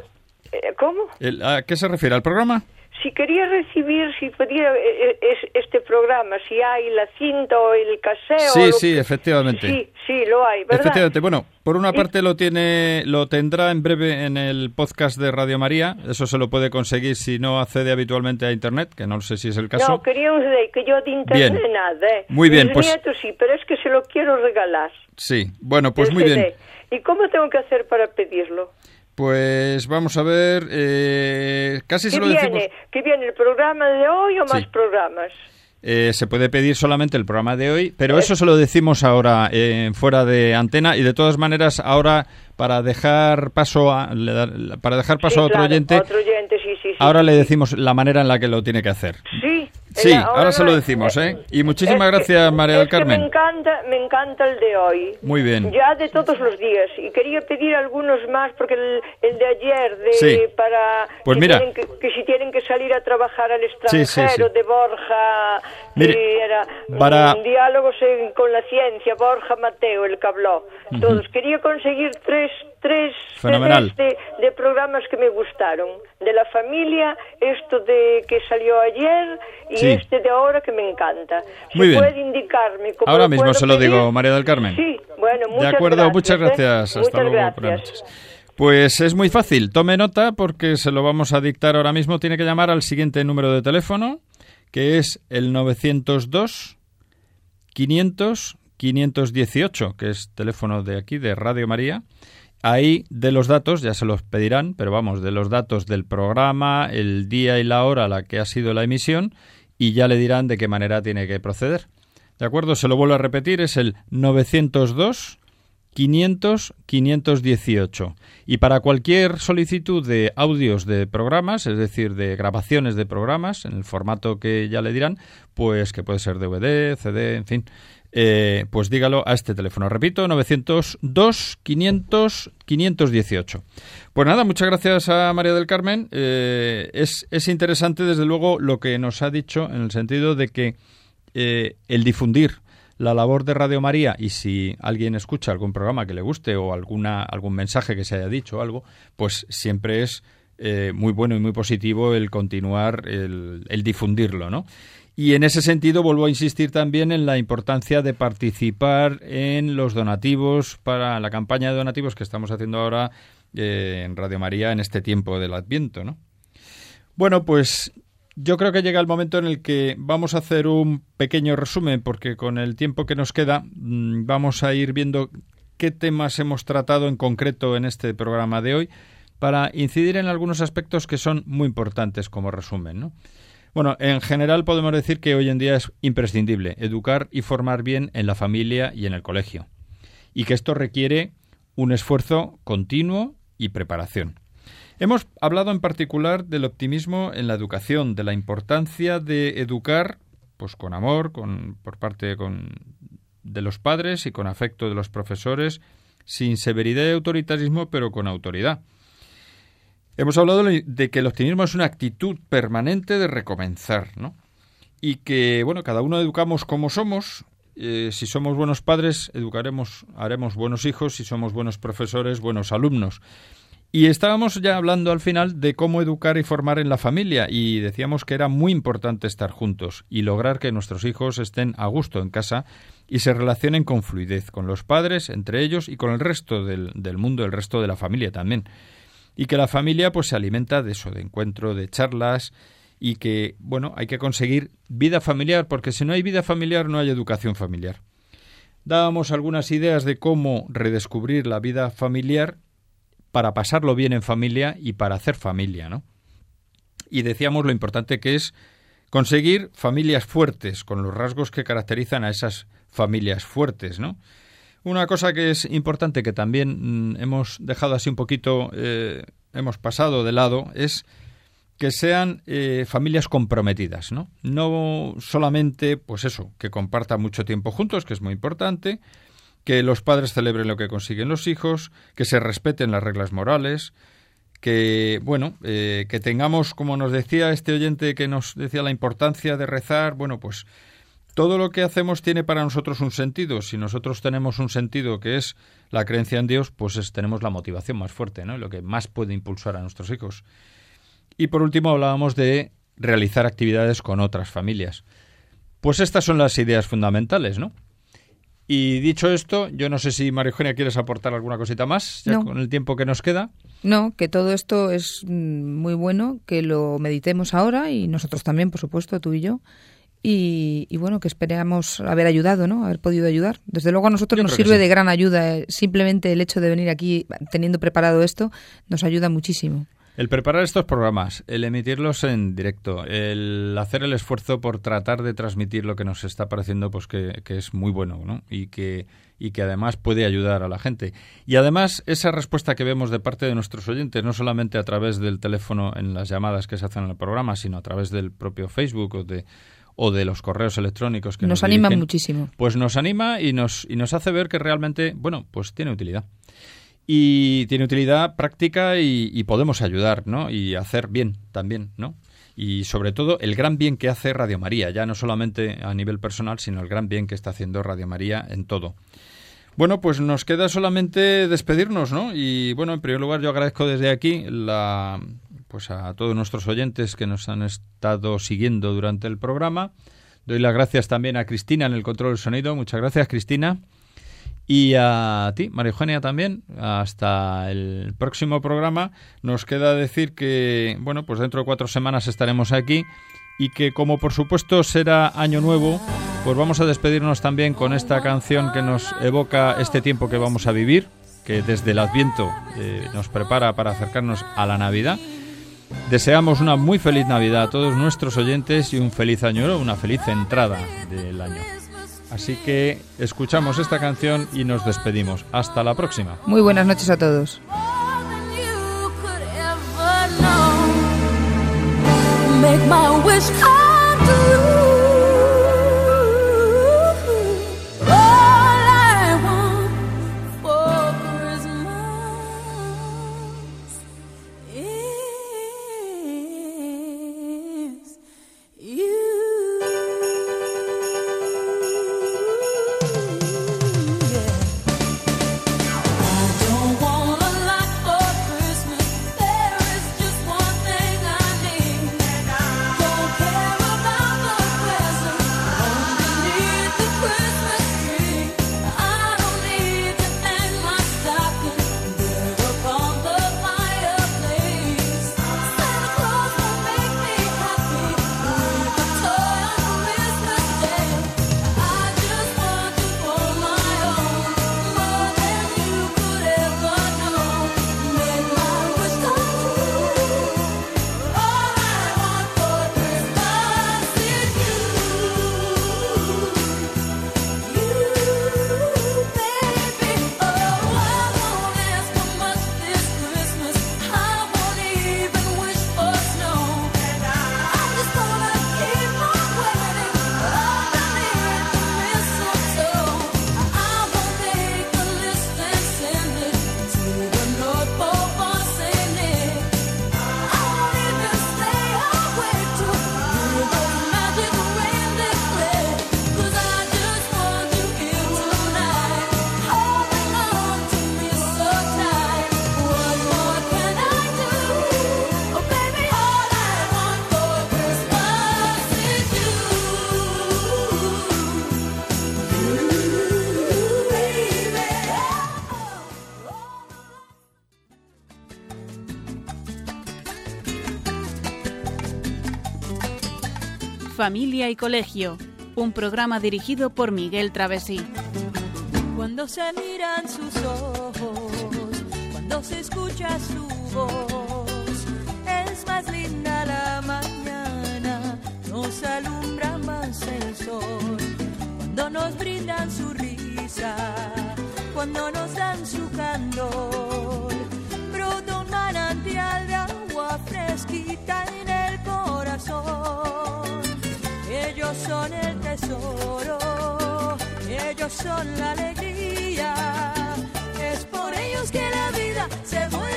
Eh, ¿Cómo? ¿A qué se refiere? ¿Al programa? Si quería recibir, si podía eh, eh, este programa, si hay la cinta o el caseo. Sí, sí, efectivamente. Sí, sí, lo hay, ¿verdad? Efectivamente. Bueno, por una parte lo tiene, lo tendrá en breve en el podcast de Radio María. Eso se lo puede conseguir si no accede habitualmente a Internet, que no sé si es el caso. No, quería un que yo de Internet nada. ¿eh? Muy bien, pues. sí, pero es que se lo quiero regalar. Sí, bueno, pues muy bien. ¿Y cómo tengo que hacer para pedirlo? Pues vamos a ver, eh, casi se lo decimos. ¿Qué viene el programa de hoy o más programas? Eh, se puede pedir solamente el programa de hoy, pero eso se lo decimos ahora eh, fuera de antena y de todas maneras ahora para dejar paso a para dejar paso a otro oyente, otro oyente sí, sí, ahora le decimos la manera en la que lo tiene que hacer. Sí. Sí, ahora, se lo decimos, ¿eh? Y muchísimas gracias, María del Carmen. me encanta, me encanta el de hoy. Muy bien. Ya de todos los días. Y quería pedir algunos más, porque el, de ayer, de, para... Pues mira. que, si tienen que salir a trabajar al extranjero, de Borja, Mire, era para... diálogos con la ciencia, Borja Mateo, el que habló. Todos. Quería conseguir tres tres, Fenomenal. de, programas que me gustaron. De la familia, esto de que salió ayer y este de ahora que me encanta. Muy bien. puede indicarme Ahora mismo se lo digo, María del Carmen. Sí, bueno, muchas De acuerdo, muchas ¿eh? gracias. Hasta luego. Pues es muy fácil. Tome nota porque se lo vamos a dictar ahora mismo. Tiene que llamar al siguiente número de teléfono, que es el 902 500 518, que es teléfono de aquí, de Radio María. Ahí de los datos, ya se los pedirán, pero vamos, de los datos del programa, el día y la hora a la que ha sido la emisión, y ya le dirán de qué manera tiene que proceder. ¿De acuerdo? Se lo vuelvo a repetir, es el 902 500 518. Y para cualquier solicitud de audios de programas, es decir, de grabaciones de programas, en el formato que ya le dirán, pues que puede ser DVD, CD, en fin, eh, pues dígalo a este teléfono. Repito, 902 500 518. Pues nada, muchas gracias a María del Carmen. Eh, es, es, interesante, desde luego, lo que nos ha dicho en el sentido de que eh, el difundir la labor de Radio María y si alguien escucha algún programa que le guste o alguna, algún mensaje que se haya dicho o algo, pues siempre es muy bueno y muy positivo el continuar, el, el difundirlo, ¿no? Y en ese sentido vuelvo a insistir también en la importancia de participar en los donativos para la campaña de donativos que estamos haciendo ahora eh, en Radio María en este tiempo del Adviento, ¿no? Bueno, pues yo creo que llega el momento en el que vamos a hacer un pequeño resumen porque con el tiempo que nos queda mm, vamos a ir viendo qué temas hemos tratado en concreto en este programa de hoy para incidir en algunos aspectos que son muy importantes como resumen, ¿no? Bueno, en general podemos decir que hoy en día es imprescindible educar y formar bien en la familia y en el colegio, y que esto requiere un esfuerzo continuo y preparación. Hemos hablado en particular del optimismo en la educación, de la importancia de educar pues con amor, con, por parte de los padres y con afecto de los profesores, sin severidad y autoritarismo, pero con autoridad. Hemos hablado de que el optimismo es una actitud permanente de recomenzar, ¿no? Y que, bueno, cada uno educamos como somos. Eh, si somos buenos padres, educaremos, haremos buenos hijos. Si somos buenos profesores, buenos alumnos. Y estábamos ya hablando al final de cómo educar y formar en la familia y decíamos que era muy importante estar juntos y lograr que nuestros hijos estén a gusto en casa y se relacionen con fluidez con los padres, entre ellos y con el resto del, del mundo, el resto de la familia también y que la familia pues se alimenta de eso, de encuentro, de charlas y que, bueno, hay que conseguir vida familiar, porque si no hay vida familiar no hay educación familiar. Dábamos algunas ideas de cómo redescubrir la vida familiar para pasarlo bien en familia y para hacer familia, ¿no? Y decíamos lo importante que es conseguir familias fuertes, con los rasgos que caracterizan a esas familias fuertes, ¿no? Una cosa que es importante que también mm, hemos dejado así un poquito, eh, hemos pasado de lado, es que sean eh, familias comprometidas, ¿no? No solamente, pues eso, que compartan mucho tiempo juntos, que es muy importante, que los padres celebren lo que consiguen los hijos, que se respeten las reglas morales, que, bueno, eh, que tengamos, como nos decía este oyente que nos decía la importancia de rezar, bueno, pues todo lo que hacemos tiene para nosotros un sentido. Si nosotros tenemos un sentido que es la creencia en Dios, pues tenemos la motivación más fuerte, ¿no? Lo que más puede impulsar a nuestros hijos. Y por último hablábamos de realizar actividades con otras familias. Pues estas son las ideas fundamentales, ¿no? Y dicho esto, yo no sé si María Eugenia quieres aportar alguna cosita más ya con el tiempo que nos queda. No, que todo esto es mm, muy bueno, que lo meditemos ahora y nosotros también, por supuesto, tú y yo, y, bueno, que esperamos haber ayudado, ¿no? Haber podido ayudar. Desde luego a nosotros nos sirve de gran ayuda. Eh, simplemente el hecho de venir aquí teniendo preparado esto nos ayuda muchísimo. El preparar estos programas, el emitirlos en directo, el hacer el esfuerzo por tratar de transmitir lo que nos está pareciendo pues que, que es muy bueno, ¿no? Y que, y que además puede ayudar a la gente. Y además esa respuesta que vemos de parte de nuestros oyentes, no solamente a través del teléfono en las llamadas que se hacen en el programa, sino a través del propio Facebook o de o de los correos electrónicos que nos, nos anima muchísimo. Pues nos anima y nos, y nos hace ver que realmente, bueno, pues tiene utilidad. Y tiene utilidad práctica y, y podemos ayudar, ¿no? Y hacer bien también, ¿no? y sobre todo el gran bien que hace Radio María, ya no solamente a nivel personal, sino el gran bien que está haciendo Radio María en todo. Bueno, pues nos queda solamente despedirnos, ¿no? Y bueno, en primer lugar yo agradezco desde aquí la pues a todos nuestros oyentes que nos han estado siguiendo durante el programa. Doy las gracias también a Cristina en el control del sonido. Muchas gracias, Cristina. Y a ti, María Eugenia, también. Hasta el próximo programa. Nos queda decir que, bueno, pues dentro de cuatro semanas estaremos aquí y que como por supuesto será año nuevo, pues vamos a despedirnos también con esta canción que nos evoca este tiempo que vamos a vivir, que desde el Adviento eh, nos prepara para acercarnos a la Navidad. Deseamos una muy feliz Navidad a todos nuestros oyentes y un feliz año nuevo, una feliz entrada del año. Así que escuchamos esta canción y nos despedimos. Hasta la próxima. Muy buenas noches a todos. Familia y Colegio, un programa dirigido por Miguel Travesí. Cuando se miran sus ojos, cuando se escucha su voz, es más linda la mañana, nos alumbra más el sol. Cuando nos brindan su risa, cuando nos dan su candor, son el tesoro, ellos son la alegría. Es por ellos que la vida se vuelve